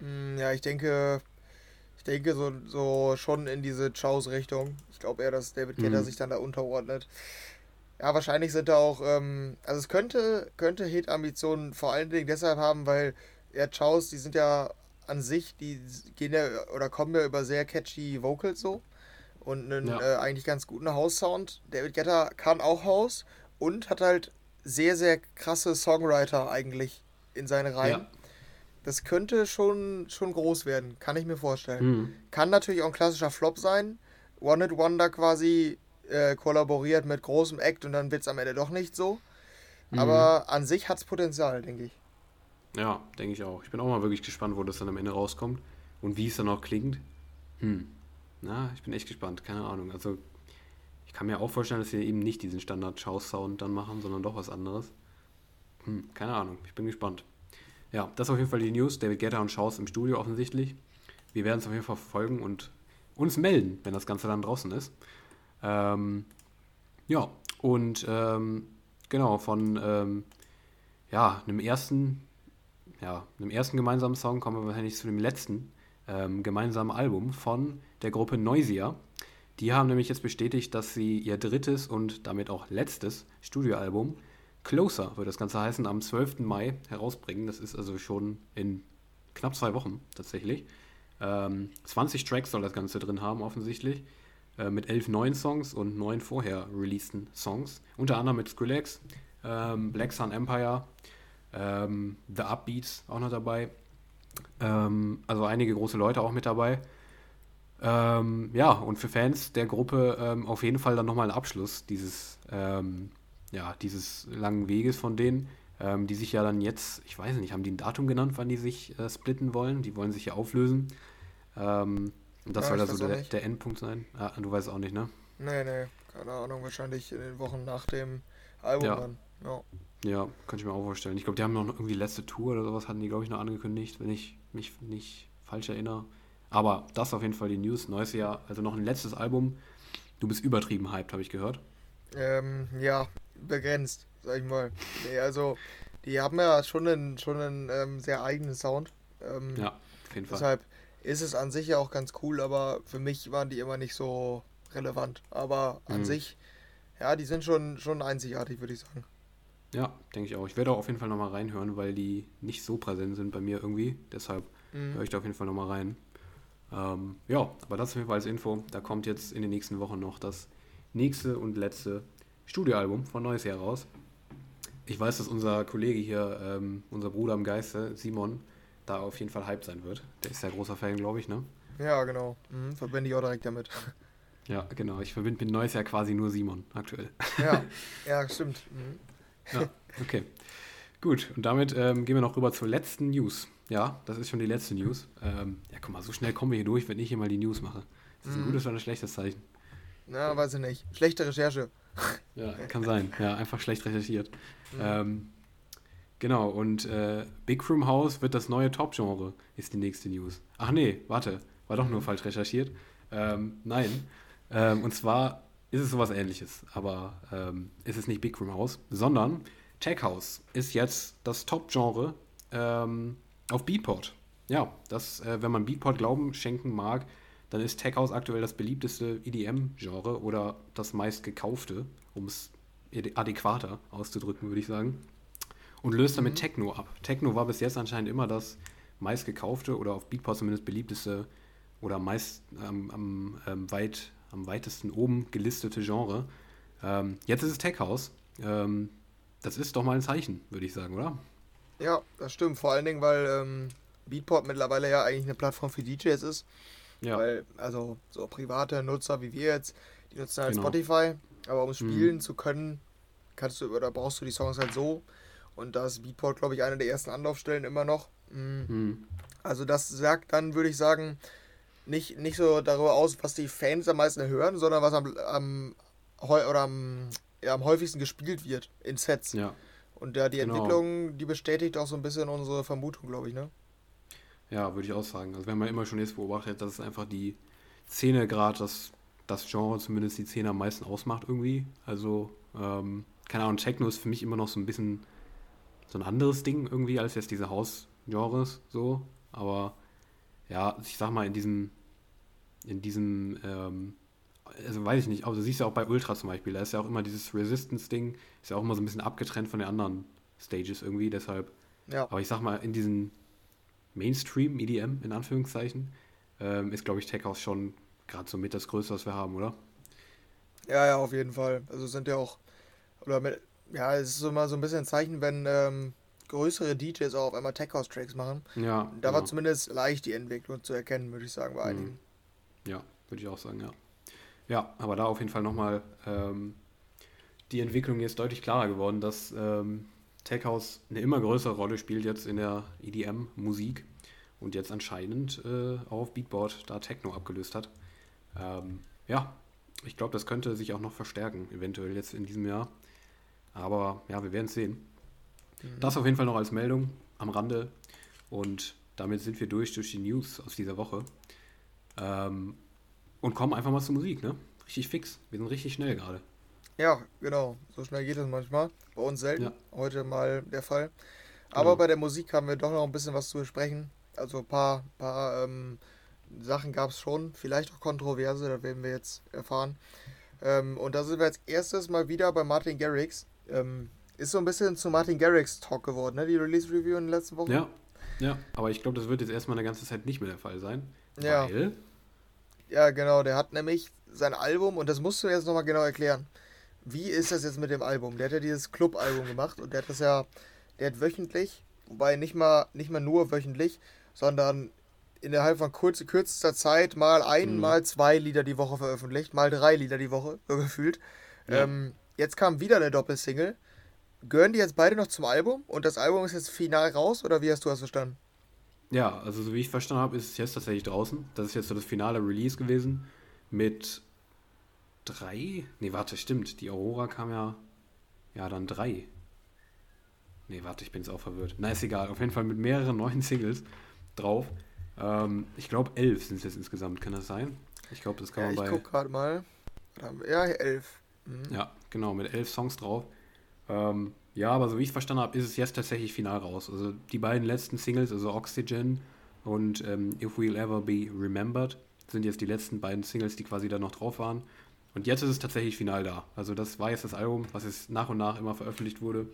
Mm, ja, ich denke, ich denke so, so schon in diese Chaos-Richtung. Ich glaube eher, dass David Guetta mhm. sich dann da unterordnet. Ja, wahrscheinlich sind da auch, ähm, also es könnte, könnte Hit-Ambitionen vor allen Dingen deshalb haben, weil ja, Chaos, die sind ja an sich, die gehen ja oder kommen ja über sehr catchy Vocals so und einen ja. äh, eigentlich ganz guten House-Sound. David Guetta kann auch House und hat halt sehr, sehr krasse Songwriter eigentlich in seine Reihen. Ja. Das könnte schon, schon groß werden, kann ich mir vorstellen. Mhm. Kann natürlich auch ein klassischer Flop sein. One Hit Wonder quasi äh, kollaboriert mit großem Act und dann wird es am Ende doch nicht so. Mhm. Aber an sich hat es Potenzial, denke ich. Ja, denke ich auch. Ich bin auch mal wirklich gespannt, wo das dann am Ende rauskommt und wie es dann auch klingt. Hm. Na, ich bin echt gespannt, keine Ahnung. Also, kann mir auch vorstellen, dass sie eben nicht diesen Standard-Chow-Sound dann machen, sondern doch was anderes. Hm, keine Ahnung, ich bin gespannt. Ja, das ist auf jeden Fall die News. David Guetta und Schaus im Studio offensichtlich. Wir werden es auf jeden Fall verfolgen und uns melden, wenn das Ganze dann draußen ist. Ähm, ja, und ähm, genau, von ähm, ja, einem ersten, ja, einem ersten gemeinsamen Song kommen wir wahrscheinlich zu dem letzten ähm, gemeinsamen Album von der Gruppe Noisia. Die haben nämlich jetzt bestätigt, dass sie ihr drittes und damit auch letztes Studioalbum Closer wird das Ganze heißen, am 12. Mai herausbringen. Das ist also schon in knapp zwei Wochen tatsächlich. Ähm, 20 Tracks soll das Ganze drin haben, offensichtlich. Äh, mit elf neuen Songs und neun vorher releaseden Songs. Unter anderem mit Skrillex, ähm, Black Sun Empire, ähm, The Upbeats auch noch dabei. Ähm, also einige große Leute auch mit dabei. Ähm, ja, und für Fans der Gruppe ähm, auf jeden Fall dann nochmal ein Abschluss dieses ähm, ja, dieses langen Weges von denen, ähm, die sich ja dann jetzt, ich weiß nicht, haben die ein Datum genannt, wann die sich äh, splitten wollen? Die wollen sich ja auflösen. Ähm, und das ja, soll da so der, der, Endpunkt sein. Ah, du weißt auch nicht, ne? Nee, nee, keine Ahnung, wahrscheinlich in den Wochen nach dem Album ja. dann. Ja. Ja, könnte ich mir auch vorstellen. Ich glaube, die haben noch irgendwie letzte Tour oder sowas, hatten die, glaube ich, noch angekündigt, wenn ich mich nicht falsch erinnere. Aber das auf jeden Fall die News. Neues Jahr, also noch ein letztes Album. Du bist übertrieben hyped, habe ich gehört. Ähm, ja, begrenzt, sag ich mal. Nee, also, die haben ja schon einen, schon einen ähm, sehr eigenen Sound. Ähm, ja, auf jeden Fall. Deshalb ist es an sich ja auch ganz cool, aber für mich waren die immer nicht so relevant. Aber an mhm. sich, ja, die sind schon, schon einzigartig, würde ich sagen. Ja, denke ich auch. Ich werde auch auf jeden Fall nochmal reinhören, weil die nicht so präsent sind bei mir irgendwie. Deshalb mhm. höre ich da auf jeden Fall nochmal rein. Ähm, ja, aber das auf jeden Fall als Info. Da kommt jetzt in den nächsten Wochen noch das nächste und letzte Studioalbum von Neues Jahr raus. Ich weiß, dass unser Kollege hier, ähm, unser Bruder im Geiste, Simon, da auf jeden Fall hyped sein wird. Der ist ja großer Fan, glaube ich, ne? Ja, genau. Mhm, verbinde ich auch direkt damit. Ja, genau. Ich verbinde mit Neues Jahr quasi nur Simon aktuell. Ja, ja stimmt. Mhm. Ja, okay. Gut, und damit ähm, gehen wir noch rüber zur letzten News. Ja, das ist schon die letzte News. Ähm, ja, guck mal, so schnell kommen wir hier durch, wenn ich hier mal die News mache. Ist das ein mhm. gutes oder ein schlechtes Zeichen? Na, weiß ich nicht. Schlechte Recherche. Ja, kann sein. Ja, einfach schlecht recherchiert. Mhm. Ähm, Genau, und äh, Big Room House wird das neue Top-Genre, ist die nächste News. Ach nee, warte, war doch nur falsch recherchiert. Ähm, nein. Ähm, und zwar ist es sowas ähnliches, aber ähm, ist es nicht Big Room House, sondern Tech House ist jetzt das Top-Genre ähm, auf Beatport. Ja, das, äh, wenn man Beatport Glauben schenken mag, dann ist Tech House aktuell das beliebteste EDM-Genre oder das meistgekaufte, um es adäquater auszudrücken, würde ich sagen. Und löst damit mhm. Techno ab. Techno war bis jetzt anscheinend immer das meistgekaufte oder auf Beatport zumindest beliebteste oder meist ähm, am, ähm, weit, am weitesten oben gelistete Genre. Ähm, jetzt ist es Tech House. Ähm, das ist doch mal ein Zeichen, würde ich sagen, oder? Ja, das stimmt. Vor allen Dingen, weil ähm, Beatport mittlerweile ja eigentlich eine Plattform für DJs ist. Ja. Weil, also so private Nutzer wie wir jetzt, die nutzen halt genau. Spotify, aber um mhm. spielen mhm. zu können, kannst du oder brauchst du die Songs halt so. Und da ist Beatport, glaube ich, eine der ersten Anlaufstellen immer noch. Mhm. Mhm. Also das sagt dann, würde ich sagen, nicht, nicht so darüber aus, was die Fans am meisten hören, sondern was am, am, oder am, ja, am häufigsten gespielt wird in Sets. Ja. Und ja, die genau. Entwicklung, die bestätigt auch so ein bisschen unsere Vermutung, glaube ich, ne? Ja, würde ich auch sagen. Also wenn man immer schon jetzt beobachtet, dass es einfach die Szene gerade, das, das Genre zumindest die Szene am meisten ausmacht irgendwie. Also, ähm, keine Ahnung, Techno ist für mich immer noch so ein bisschen so ein anderes Ding irgendwie, als jetzt diese Haus-Genres so. Aber ja, ich sag mal, in diesem, in diesem, ähm, also weiß ich nicht, aber du siehst ja auch bei Ultra zum Beispiel, da ist ja auch immer dieses Resistance-Ding, ist ja auch immer so ein bisschen abgetrennt von den anderen Stages irgendwie, deshalb. Ja. Aber ich sag mal, in diesen Mainstream, EDM in Anführungszeichen, ähm, ist glaube ich Tech House schon gerade so mit das Größte, was wir haben, oder? Ja, ja, auf jeden Fall. Also sind ja auch, oder mit, ja, es ist immer so ein bisschen ein Zeichen, wenn ähm, größere DJs auch auf einmal Tech House Tracks machen. Ja. Da genau. war zumindest leicht die Entwicklung zu erkennen, würde ich sagen, bei mhm. einigen. Ja, würde ich auch sagen, ja. Ja, aber da auf jeden Fall nochmal ähm, die Entwicklung jetzt deutlich klarer geworden, dass ähm, Tech House eine immer größere Rolle spielt jetzt in der EDM-Musik und jetzt anscheinend äh, auch auf Beatboard da Techno abgelöst hat. Ähm, ja, ich glaube, das könnte sich auch noch verstärken, eventuell jetzt in diesem Jahr. Aber ja, wir werden es sehen. Mhm. Das auf jeden Fall noch als Meldung am Rande. Und damit sind wir durch durch die News aus dieser Woche. Ähm, und kommen einfach mal zur Musik, ne? Richtig fix. Wir sind richtig schnell gerade. Ja, genau. So schnell geht es manchmal. Bei uns selten. Ja. Heute mal der Fall. Aber genau. bei der Musik haben wir doch noch ein bisschen was zu besprechen. Also ein paar, paar ähm, Sachen gab es schon. Vielleicht auch Kontroverse, da werden wir jetzt erfahren. Ähm, und da sind wir als erstes mal wieder bei Martin Garrix. Ähm, ist so ein bisschen zu Martin Garrix Talk geworden, ne? Die Release Review in den letzten Wochen. Ja, ja. Aber ich glaube, das wird jetzt erstmal eine ganze Zeit nicht mehr der Fall sein. Ja. Weil. Ja, genau. Der hat nämlich sein Album, und das musst du jetzt nochmal genau erklären. Wie ist das jetzt mit dem Album? Der hat ja dieses Club-Album gemacht und der hat das ja, der hat wöchentlich, wobei nicht mal, nicht mal nur wöchentlich, sondern innerhalb von kurz, kürzester Zeit mal ein, mhm. mal zwei Lieder die Woche veröffentlicht, mal drei Lieder die Woche, so gefühlt. Ja. Ähm, jetzt kam wieder eine Doppelsingle. Gehören die jetzt beide noch zum Album und das Album ist jetzt final raus oder wie hast du das verstanden? Ja, also so wie ich verstanden habe, ist es jetzt tatsächlich draußen. Das ist jetzt so das finale Release gewesen mit drei. Nee, warte, stimmt. Die Aurora kam ja. Ja, dann drei. Nee, warte, ich bin jetzt auch verwirrt. Na, ist egal. Auf jeden Fall mit mehreren neuen Singles drauf. Ähm, ich glaube, elf sind es jetzt insgesamt. Kann das sein? Ich glaube, das kann ja, man bei. Ich guck gerade mal. Ja, elf. Mhm. Ja, genau, mit elf Songs drauf. Ähm, ja, aber so wie ich es verstanden habe, ist es jetzt tatsächlich final raus. Also die beiden letzten Singles, also Oxygen und ähm, If We'll Ever Be Remembered, sind jetzt die letzten beiden Singles, die quasi da noch drauf waren. Und jetzt ist es tatsächlich final da. Also das war jetzt das Album, was jetzt nach und nach immer veröffentlicht wurde.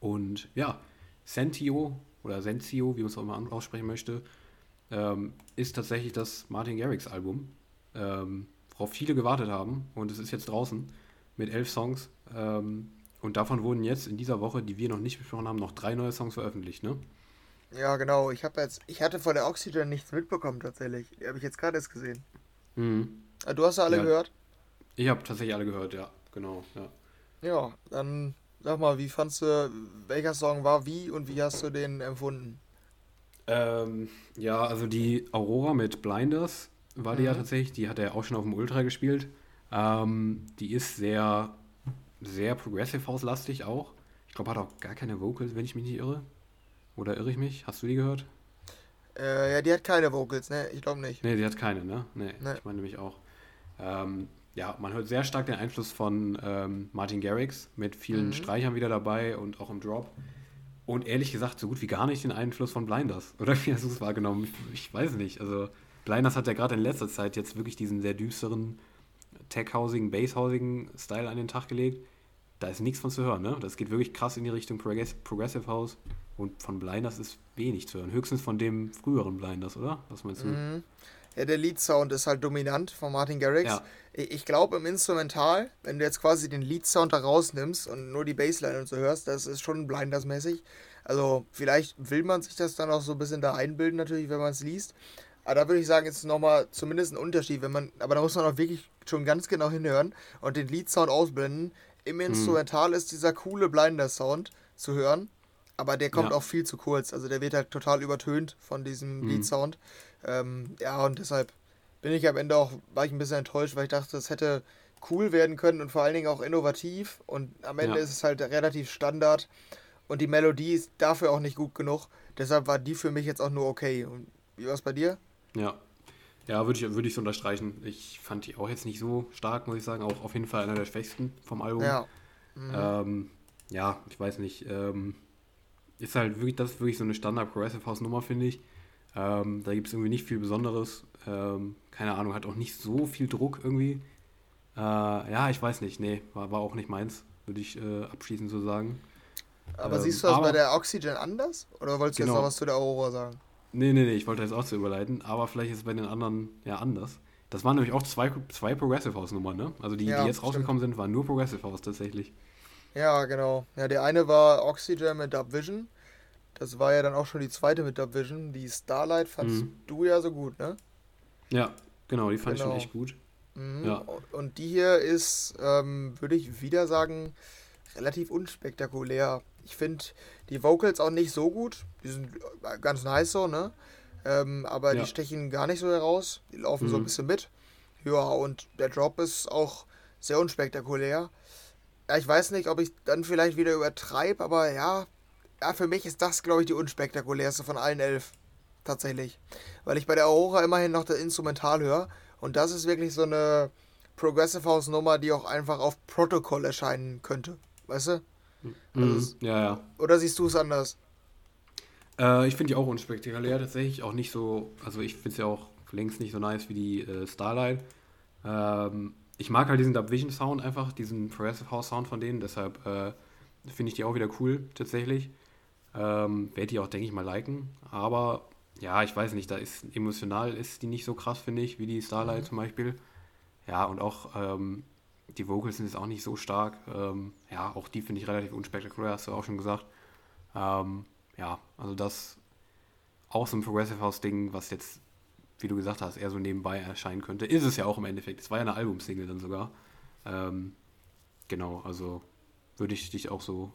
Und ja, Sentio oder Sentio, wie man es auch immer aussprechen möchte, ähm, ist tatsächlich das Martin Garrix Album, ähm, worauf viele gewartet haben. Und es ist jetzt draußen mit elf Songs. Ähm, und davon wurden jetzt in dieser Woche, die wir noch nicht besprochen haben, noch drei neue Songs veröffentlicht, ne? Ja, genau. Ich habe jetzt, ich hatte von der Oxygen nichts mitbekommen tatsächlich. Die habe ich jetzt gerade erst gesehen. Mhm. Ah, du hast ja alle ja, gehört? Ich habe tatsächlich alle gehört, ja, genau, ja. Ja, dann sag mal, wie fandst du, welcher Song war wie und wie hast du den empfunden? Ähm, ja, also die Aurora mit Blinders war die ja mhm. tatsächlich, die hat er auch schon auf dem Ultra gespielt. Ähm, die ist sehr, sehr Progressive House-lastig auch. Ich glaube, hat auch gar keine Vocals, wenn ich mich nicht irre. Oder irre ich mich? Hast du die gehört? Äh, ja, die hat keine Vocals, ne? Ich glaube nicht. Ne, die hat keine, ne? Ne, nee. ich meine nämlich auch. Ähm, ja, man hört sehr stark den Einfluss von ähm, Martin Garrix mit vielen mhm. Streichern wieder dabei und auch im Drop. Und ehrlich gesagt, so gut wie gar nicht den Einfluss von Blinders. Oder wie hast du es wahrgenommen? Ich, ich, weiß nicht. Also, Blinders hat ja gerade in letzter Zeit jetzt wirklich diesen sehr düsteren, tech-hausigen, bass-hausigen Style an den Tag gelegt. Da ist nichts von zu hören, ne? Das geht wirklich krass in die Richtung Progressive House. Und von Blinders ist wenig zu hören. Höchstens von dem früheren Blinders, oder? Was meinst du? Mhm. Ja, der Lead-Sound ist halt dominant von Martin Garrix. Ja. Ich glaube, im Instrumental, wenn du jetzt quasi den Lead-Sound da rausnimmst und nur die Bassline und so hörst, das ist schon Blinders-mäßig. Also, vielleicht will man sich das dann auch so ein bisschen da einbilden, natürlich, wenn man es liest. Aber da würde ich sagen, ist nochmal zumindest ein Unterschied, wenn man, aber da muss man auch wirklich schon ganz genau hinhören und den Lead-Sound ausblenden. Im hm. Instrumental ist dieser coole Blinders-Sound zu hören, aber der kommt ja. auch viel zu kurz. Also der wird halt total übertönt von diesem mhm. Lead-Sound. Ähm, ja, und deshalb bin ich am Ende auch, war ich ein bisschen enttäuscht, weil ich dachte, es hätte cool werden können und vor allen Dingen auch innovativ. Und am Ende ja. ist es halt relativ Standard. Und die Melodie ist dafür auch nicht gut genug. Deshalb war die für mich jetzt auch nur okay. Und wie war es bei dir? Ja. Ja, würde ich, würd ich so unterstreichen. Ich fand die auch jetzt nicht so stark, muss ich sagen. Auch auf jeden Fall einer der schwächsten vom Album. Ja. Mhm. Ähm, ja, ich weiß nicht. Ähm, ist halt wirklich, das ist wirklich so eine Standard Progressive House Nummer, finde ich. Ähm, da gibt es irgendwie nicht viel Besonderes. Ähm, keine Ahnung, hat auch nicht so viel Druck irgendwie. Äh, ja, ich weiß nicht. Nee, war, war auch nicht meins, würde ich äh, abschließend so sagen. Aber ähm, siehst du das bei der Oxygen anders? Oder wolltest du genau. jetzt noch was zu der Aurora sagen? Nee, nee, nee, ich wollte jetzt auch zu überleiten, aber vielleicht ist es bei den anderen ja anders. Das waren nämlich auch zwei, zwei Progressive House Nummern, ne? Also die, ja, die jetzt stimmt. rausgekommen sind, waren nur Progressive House tatsächlich. Ja, genau. Ja, der eine war Oxygen mit Dub Vision das war ja dann auch schon die zweite mit Dub Vision. Die Starlight fandst mhm. du ja so gut, ne? Ja, genau, die fand genau. ich schon echt gut. Mhm. Ja. Und die hier ist, ähm, würde ich wieder sagen, relativ unspektakulär. Ich finde die Vocals auch nicht so gut. Die sind ganz nice so, ne? Ähm, aber ja. die stechen gar nicht so heraus. Die laufen mhm. so ein bisschen mit. Ja, und der Drop ist auch sehr unspektakulär. Ja, ich weiß nicht, ob ich dann vielleicht wieder übertreibe, aber ja, ja, für mich ist das, glaube ich, die unspektakulärste von allen elf. Tatsächlich. Weil ich bei der Aurora immerhin noch das Instrumental höre. Und das ist wirklich so eine Progressive House Nummer, die auch einfach auf Protokoll erscheinen könnte. Weißt du? Mhm. Also, ja, ja. Oder siehst du es anders? Äh, ich finde die auch unspektakulär, tatsächlich. Auch nicht so, also ich finde sie ja auch längst nicht so nice wie die äh, Starlight. Ähm, ich mag halt diesen Dub Vision Sound einfach, diesen Progressive House Sound von denen, deshalb äh, finde ich die auch wieder cool, tatsächlich. Ähm, Werde die auch, denke ich mal, liken. Aber ja, ich weiß nicht, da ist emotional ist die nicht so krass, finde ich, wie die Starlight mhm. zum Beispiel. Ja, und auch ähm, die Vocals sind jetzt auch nicht so stark. Ähm, ja, auch die finde ich relativ unspektakulär, hast du auch schon gesagt. Ähm, ja, also das auch so ein Progressive House-Ding, was jetzt, wie du gesagt hast, eher so nebenbei erscheinen könnte. Ist es ja auch im Endeffekt. Es war ja eine Albumsingle dann sogar. Ähm, genau, also würde ich dich auch so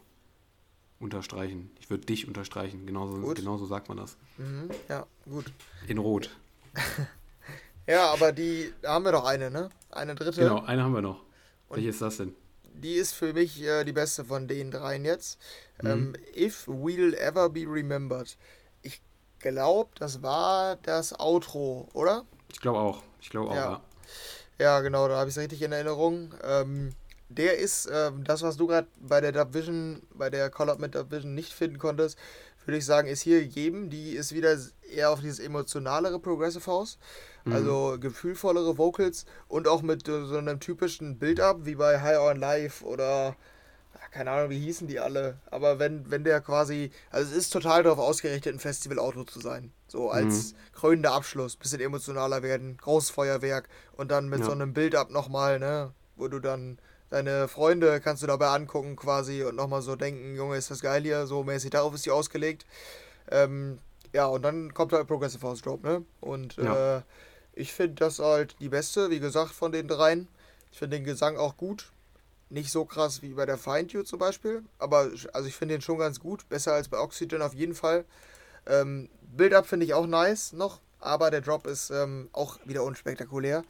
unterstreichen. Ich würde dich unterstreichen. Genauso, genauso sagt man das. Mhm, ja, gut. In Rot. ja, aber die, da haben wir doch eine, ne? Eine dritte. Genau, eine haben wir noch. Und Welche ist das denn? Die ist für mich äh, die beste von den dreien jetzt. Mhm. Ähm, If We'll Ever Be Remembered. Ich glaube, das war das Outro, oder? Ich glaube auch. Ich glaube auch, ja. ja. Ja, genau, da habe ich es richtig in Erinnerung. Ähm, der ist ähm, das, was du gerade bei der Dub Vision, bei der Collab mit Dub Vision nicht finden konntest, würde ich sagen, ist hier gegeben. Die ist wieder eher auf dieses emotionalere Progressive House, mhm. also gefühlvollere Vocals und auch mit so einem typischen Build-Up wie bei High on Life oder keine Ahnung, wie hießen die alle, aber wenn, wenn der quasi, also es ist total darauf ausgerichtet, ein Festival-Auto zu sein. So als mhm. krönender Abschluss, bisschen emotionaler werden, Großfeuerwerk und dann mit ja. so einem Build-Up nochmal, ne, wo du dann deine Freunde kannst du dabei angucken quasi und nochmal so denken, Junge, ist das geil hier, so mäßig, darauf ist die ausgelegt. Ähm, ja, und dann kommt halt Progressive House Drop, ne? Und ja. äh, ich finde das halt die beste, wie gesagt, von den dreien. Ich finde den Gesang auch gut. Nicht so krass wie bei der Find You zum Beispiel, aber also ich finde den schon ganz gut. Besser als bei Oxygen auf jeden Fall. Ähm, Build-Up finde ich auch nice noch, aber der Drop ist ähm, auch wieder unspektakulär.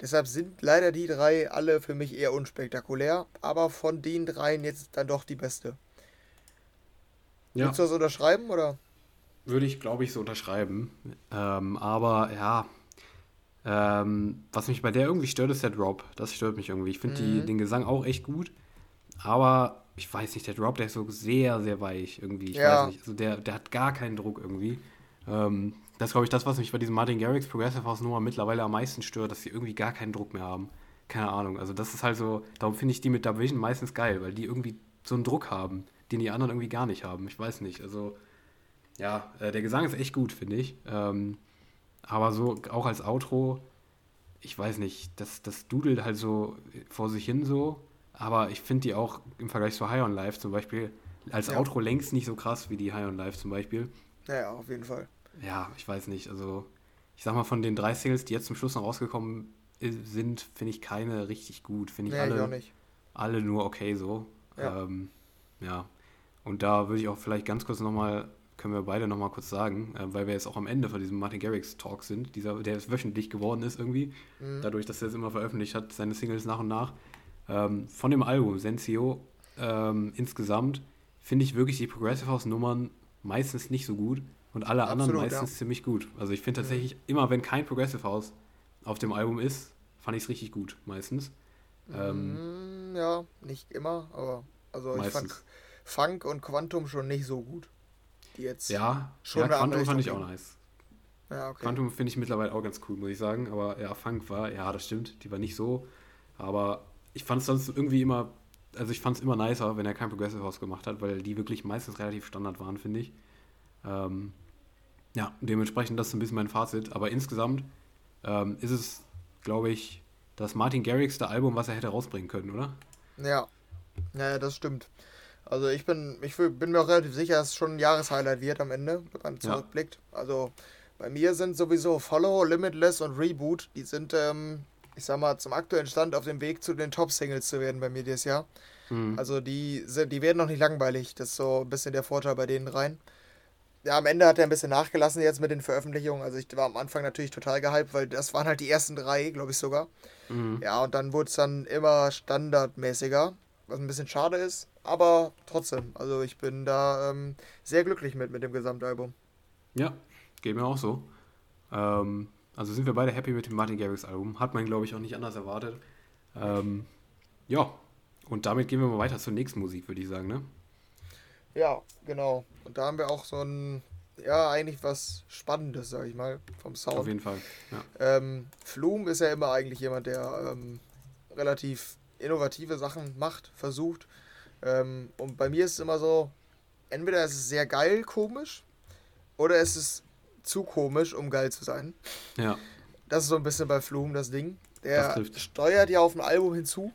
Deshalb sind leider die drei alle für mich eher unspektakulär, aber von den dreien jetzt dann doch die beste. Ja. Willst du das unterschreiben oder? Würde ich, glaube ich, so unterschreiben. Ähm, aber ja, ähm, was mich bei der irgendwie stört, ist der Drop. Das stört mich irgendwie. Ich finde mhm. den Gesang auch echt gut. Aber ich weiß nicht, der Drop, der ist so sehr, sehr weich irgendwie. Ich ja. weiß nicht. Also der, der hat gar keinen Druck irgendwie. Ähm, das ist, glaube ich, das, was mich bei diesem Martin Garrix Progressive House Nummer mittlerweile am meisten stört, dass sie irgendwie gar keinen Druck mehr haben. Keine Ahnung. Also das ist halt so, darum finde ich die mit Division meistens geil, weil die irgendwie so einen Druck haben, den die anderen irgendwie gar nicht haben. Ich weiß nicht. Also ja, äh, der Gesang ist echt gut, finde ich. Ähm, aber so auch als Outro, ich weiß nicht, das, das dudelt halt so vor sich hin so. Aber ich finde die auch im Vergleich zu High on Life zum Beispiel als ja. Outro längst nicht so krass wie die High on Life zum Beispiel. Naja, auf jeden Fall. Ja, ich weiß nicht. Also, ich sag mal, von den drei Singles, die jetzt zum Schluss noch rausgekommen sind, finde ich keine richtig gut. Finde ich, nee, alle, ich alle nur okay so. Ja. Ähm, ja. Und da würde ich auch vielleicht ganz kurz nochmal können wir beide nochmal kurz sagen, äh, weil wir jetzt auch am Ende von diesem Martin Garrix Talk sind, dieser, der jetzt wöchentlich geworden ist irgendwie, mhm. dadurch, dass er es immer veröffentlicht hat, seine Singles nach und nach. Ähm, von dem Album Sensio ähm, insgesamt finde ich wirklich die Progressive House Nummern meistens nicht so gut und alle Absolut, anderen meistens ja. ziemlich gut. Also ich finde mhm. tatsächlich mhm. immer, wenn kein Progressive House auf dem Album ist, fand ich es richtig gut, meistens. Ähm, mm, ja, nicht immer, aber also meistens. ich fand Funk und Quantum schon nicht so gut jetzt ja, schon ja, Quantum fand ich auch nice. Ja, okay. Quantum finde ich mittlerweile auch ganz cool, muss ich sagen. Aber ja, Funk war, ja, das stimmt, die war nicht so. Aber ich fand es sonst irgendwie immer, also ich fand es immer nicer, wenn er kein Progressive House gemacht hat, weil die wirklich meistens relativ Standard waren, finde ich. Ähm, ja, dementsprechend das ist ein bisschen mein Fazit. Aber insgesamt ähm, ist es, glaube ich, das Martin Garrix Album, was er hätte rausbringen können, oder? Ja, ja, das stimmt. Also ich bin, ich bin mir auch relativ sicher, dass es schon ein Jahreshighlight wird am Ende, wenn man zurückblickt. Ja. Also bei mir sind sowieso Follow, Limitless und Reboot, die sind, ähm, ich sag mal, zum aktuellen Stand auf dem Weg zu den Top-Singles zu werden bei mir dieses Jahr. Mhm. Also die sind, die werden noch nicht langweilig. Das ist so ein bisschen der Vorteil bei denen rein. Ja, am Ende hat er ein bisschen nachgelassen jetzt mit den Veröffentlichungen. Also ich war am Anfang natürlich total gehypt, weil das waren halt die ersten drei, glaube ich sogar. Mhm. Ja, und dann wurde es dann immer standardmäßiger, was ein bisschen schade ist. Aber trotzdem, also ich bin da ähm, sehr glücklich mit, mit dem Gesamtalbum. Ja, geht mir auch so. Ähm, also sind wir beide happy mit dem Martin Garrix Album. Hat man, glaube ich, auch nicht anders erwartet. Ähm, ja, und damit gehen wir mal weiter zur nächsten Musik, würde ich sagen, ne? Ja, genau. Und da haben wir auch so ein, ja, eigentlich was Spannendes, sage ich mal, vom Sound. Auf jeden Fall, ja. Ähm, Flume ist ja immer eigentlich jemand, der ähm, relativ innovative Sachen macht, versucht. Ähm, und bei mir ist es immer so, entweder ist es sehr geil komisch oder es ist zu komisch, um geil zu sein. Ja. Das ist so ein bisschen bei Flum das Ding. Der das steuert ja auf ein Album hinzu.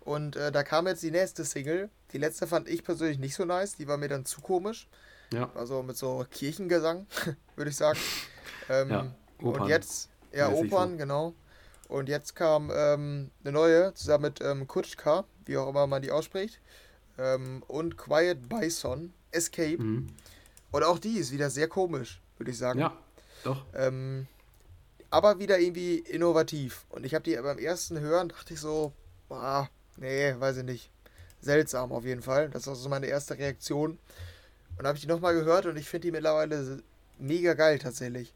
Und äh, da kam jetzt die nächste Single. Die letzte fand ich persönlich nicht so nice. Die war mir dann zu komisch. Ja. Also mit so Kirchengesang, würde ich sagen. Ähm, ja, Opern. Und jetzt, ja, Opern, so. genau. Und jetzt kam ähm, eine neue, zusammen mit ähm, Kutschka, wie auch immer man die ausspricht ähm, und Quiet Bison, Escape. Mhm. Und auch die ist wieder sehr komisch, würde ich sagen. Ja, doch. Ähm, aber wieder irgendwie innovativ. Und ich habe die beim ersten Hören, dachte ich so, boah, nee, weiß ich nicht. Seltsam auf jeden Fall. Das war so meine erste Reaktion. Und habe ich die nochmal gehört und ich finde die mittlerweile mega geil tatsächlich.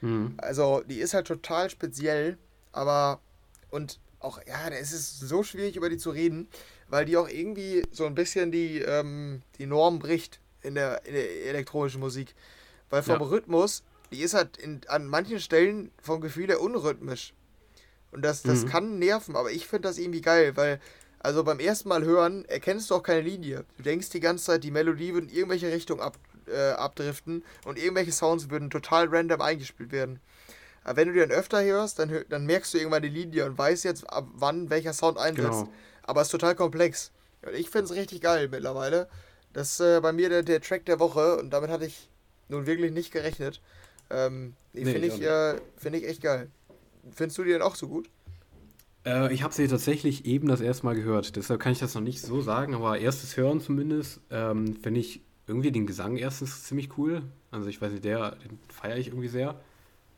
Mhm. Also, die ist halt total speziell, aber und auch, ja, es ist so schwierig über die zu reden, weil die auch irgendwie so ein bisschen die, ähm, die Norm bricht in der, in der elektronischen Musik. Weil vom ja. Rhythmus, die ist halt in, an manchen Stellen vom Gefühl her unrhythmisch. Und das, das mhm. kann nerven, aber ich finde das irgendwie geil, weil, also beim ersten Mal hören, erkennst du auch keine Linie. Du denkst die ganze Zeit, die Melodie würde in irgendwelche Richtung ab, äh, abdriften und irgendwelche Sounds würden total random eingespielt werden. Aber wenn du die dann öfter hörst, dann, dann merkst du irgendwann die Linie und weißt jetzt, ab wann welcher Sound einsetzt. Genau. Aber es ist total komplex. Und ich finde es richtig geil mittlerweile. Das ist äh, bei mir der, der Track der Woche und damit hatte ich nun wirklich nicht gerechnet. Ähm, nee, finde ich, äh, find ich echt geil. Findest du die denn auch so gut? Äh, ich habe sie tatsächlich eben das erste Mal gehört. Deshalb kann ich das noch nicht so sagen, aber erstes Hören zumindest ähm, finde ich irgendwie den Gesang erstens ziemlich cool. Also ich weiß nicht, der, den feiere ich irgendwie sehr.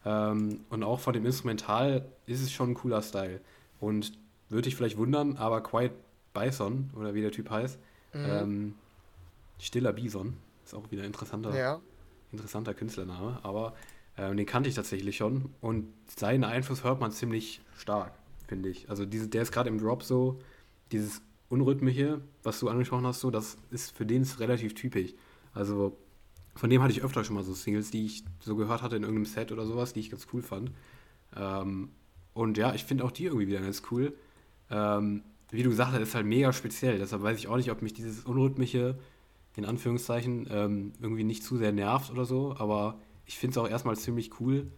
Ähm, und auch von dem Instrumental ist es schon ein cooler Style. Und würde ich vielleicht wundern, aber Quiet Bison, oder wie der Typ heißt, mhm. ähm, Stiller Bison, Ist auch wieder ein interessanter, ja. interessanter Künstlername. Aber äh, den kannte ich tatsächlich schon. Und seinen Einfluss hört man ziemlich stark, finde ich. Also diese, der ist gerade im Drop so, dieses Unrhythmische, was du angesprochen hast, so, das ist für den ist relativ typisch. Also von dem hatte ich öfter schon mal so Singles, die ich so gehört hatte in irgendeinem Set oder sowas, die ich ganz cool fand. Ähm, und ja, ich finde auch die irgendwie wieder ganz cool. Ähm, wie du gesagt hast, ist halt mega speziell. Deshalb weiß ich auch nicht, ob mich dieses Unrhythmische, in Anführungszeichen, ähm, irgendwie nicht zu sehr nervt oder so. Aber ich finde es auch erstmal ziemlich cool.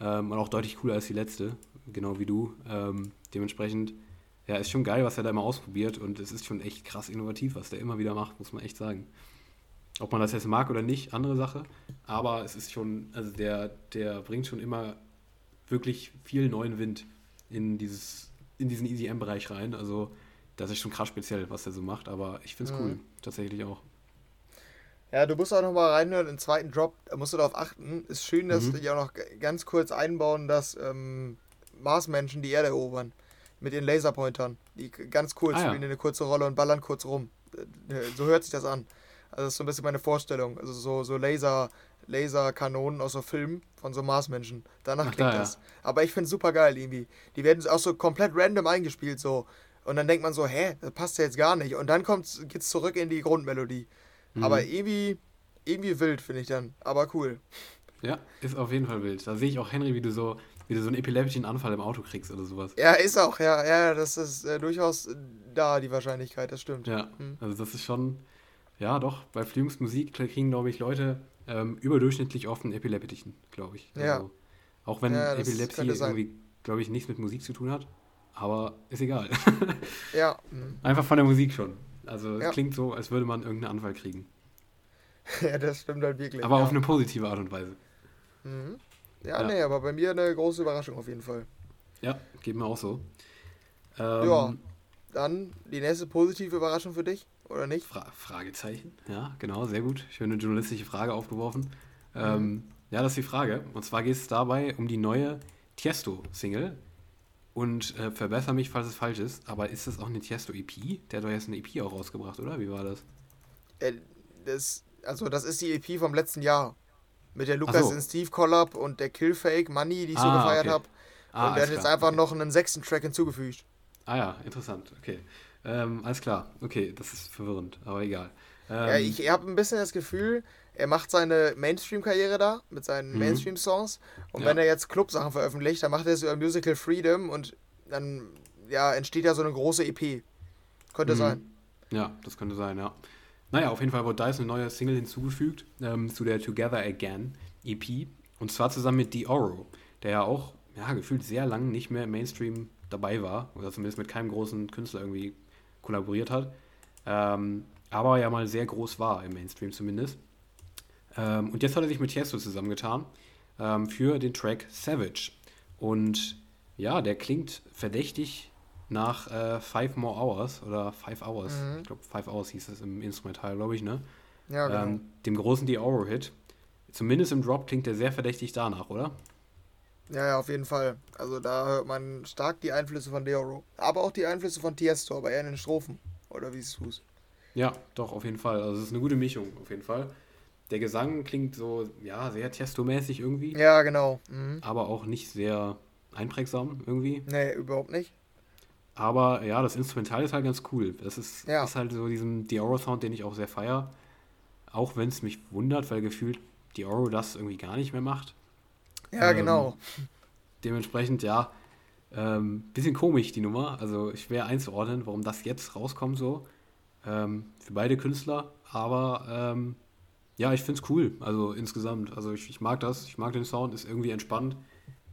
Ähm, und auch deutlich cooler als die letzte. Genau wie du. Ähm, dementsprechend, ja, ist schon geil, was er da immer ausprobiert. Und es ist schon echt krass innovativ, was der immer wieder macht, muss man echt sagen. Ob man das jetzt mag oder nicht, andere Sache. Aber es ist schon, also der, der bringt schon immer wirklich viel neuen Wind in dieses in diesen EasyM-Bereich rein. Also das ist schon krass speziell, was der so macht, aber ich finde es mhm. cool, tatsächlich auch. Ja, du musst auch noch mal reinhören, im zweiten Drop, da musst du darauf achten. Ist schön, dass mhm. die auch noch ganz kurz einbauen, dass ähm, Marsmenschen die Erde erobern. Mit ihren Laserpointern. Die ganz kurz ah, spielen ja. eine kurze Rolle und ballern kurz rum. Äh, so hört sich das an. Also das ist so ein bisschen meine Vorstellung. Also so, so Laser, Laserkanonen aus so Filmen von so Marsmenschen. Danach Ach, klingt da, das. Ja. Aber ich finde es super geil irgendwie. Die werden auch so komplett random eingespielt so. Und dann denkt man so, hä, das passt ja jetzt gar nicht. Und dann geht es zurück in die Grundmelodie. Mhm. Aber irgendwie, irgendwie wild, finde ich dann. Aber cool. Ja, ist auf jeden Fall wild. Da sehe ich auch Henry, wie du so, wie du so einen epileptischen Anfall im Auto kriegst oder sowas. Ja, ist auch, ja, ja, das ist äh, durchaus da, die Wahrscheinlichkeit, das stimmt. Ja, mhm. also das ist schon, ja doch, bei Fliegungsmusik kriegen, glaube ich, Leute ähm, überdurchschnittlich oft einen epileptischen, glaube ich. Ja. Also, auch wenn ja, Epilepsie irgendwie, glaube ich, nichts mit Musik zu tun hat. Aber ist egal. ja. Mhm. Einfach von der Musik schon. Also es ja. klingt so, als würde man irgendeinen Anfall kriegen. ja, das stimmt halt wirklich. Aber ja. auf eine positive Art und Weise. Mhm. Ja, ja, nee, aber bei mir eine große Überraschung auf jeden Fall. Ja, geht mir auch so. Ähm, ja, dann die nächste positive Überraschung für dich oder nicht? Fra Fragezeichen, ja, genau, sehr gut. Schöne journalistische Frage aufgeworfen. Mhm. Ähm, ja, das ist die Frage. Und zwar geht es dabei um die neue Tiesto-Single. Und äh, verbessere mich, falls es falsch ist, aber ist das auch eine Tiesto-EP? Der hat doch jetzt eine EP auch rausgebracht, oder? Wie war das? Äh, das also, das ist die EP vom letzten Jahr. Mit der Lukas so. und Steve Collab und der Killfake Money, die ich ah, so gefeiert okay. habe. Ah, und der hat jetzt einfach noch einen sechsten Track hinzugefügt. Ah ja, interessant, okay. Ähm, alles klar, okay, das ist verwirrend, aber egal. Ähm, ja, ich habe ein bisschen das Gefühl, er macht seine Mainstream-Karriere da mit seinen mhm. Mainstream-Songs. Und ja. wenn er jetzt Club-Sachen veröffentlicht, dann macht er es über Musical Freedom und dann ja, entsteht ja so eine große EP. Könnte mhm. sein. Ja, das könnte sein, ja. Naja, auf jeden Fall wurde da jetzt eine neue Single hinzugefügt ähm, zu der Together Again EP. Und zwar zusammen mit Dioro, der ja auch ja, gefühlt sehr lange nicht mehr im Mainstream dabei war. Oder zumindest mit keinem großen Künstler irgendwie kollaboriert hat. Ähm, aber ja mal sehr groß war im Mainstream zumindest. Ähm, und jetzt hat er sich mit Tiesto zusammengetan ähm, für den Track Savage. Und ja, der klingt verdächtig nach äh, Five More Hours oder Five Hours. Mhm. Ich glaube, Five Hours hieß es im Instrumental, glaube ich, ne? Ja, genau. Ähm, dem großen The-Oro-Hit. Zumindest im Drop klingt der sehr verdächtig danach, oder? Ja, ja, auf jeden Fall. Also da hört man stark die Einflüsse von Deoro. Aber auch die Einflüsse von Tiesto, aber eher in den Strophen. Oder wie es tust. Ja, doch, auf jeden Fall. Also es ist eine gute Mischung, auf jeden Fall. Der Gesang klingt so, ja, sehr Tiesto-mäßig irgendwie. Ja, genau. Mhm. Aber auch nicht sehr einprägsam irgendwie. Nee, überhaupt nicht. Aber ja, das Instrumental ist halt ganz cool. Das ist, ja. ist halt so diesen Dioro-Sound, den ich auch sehr feier. Auch wenn es mich wundert, weil gefühlt Dioro das irgendwie gar nicht mehr macht. Ja, ähm, genau. Dementsprechend, ja, ähm, bisschen komisch die Nummer. Also schwer einzuordnen, warum das jetzt rauskommt so. Ähm, für beide Künstler. Aber ähm, ja, ich finde es cool. Also insgesamt. Also ich, ich, mag das. Ich mag den Sound. Ist irgendwie entspannt.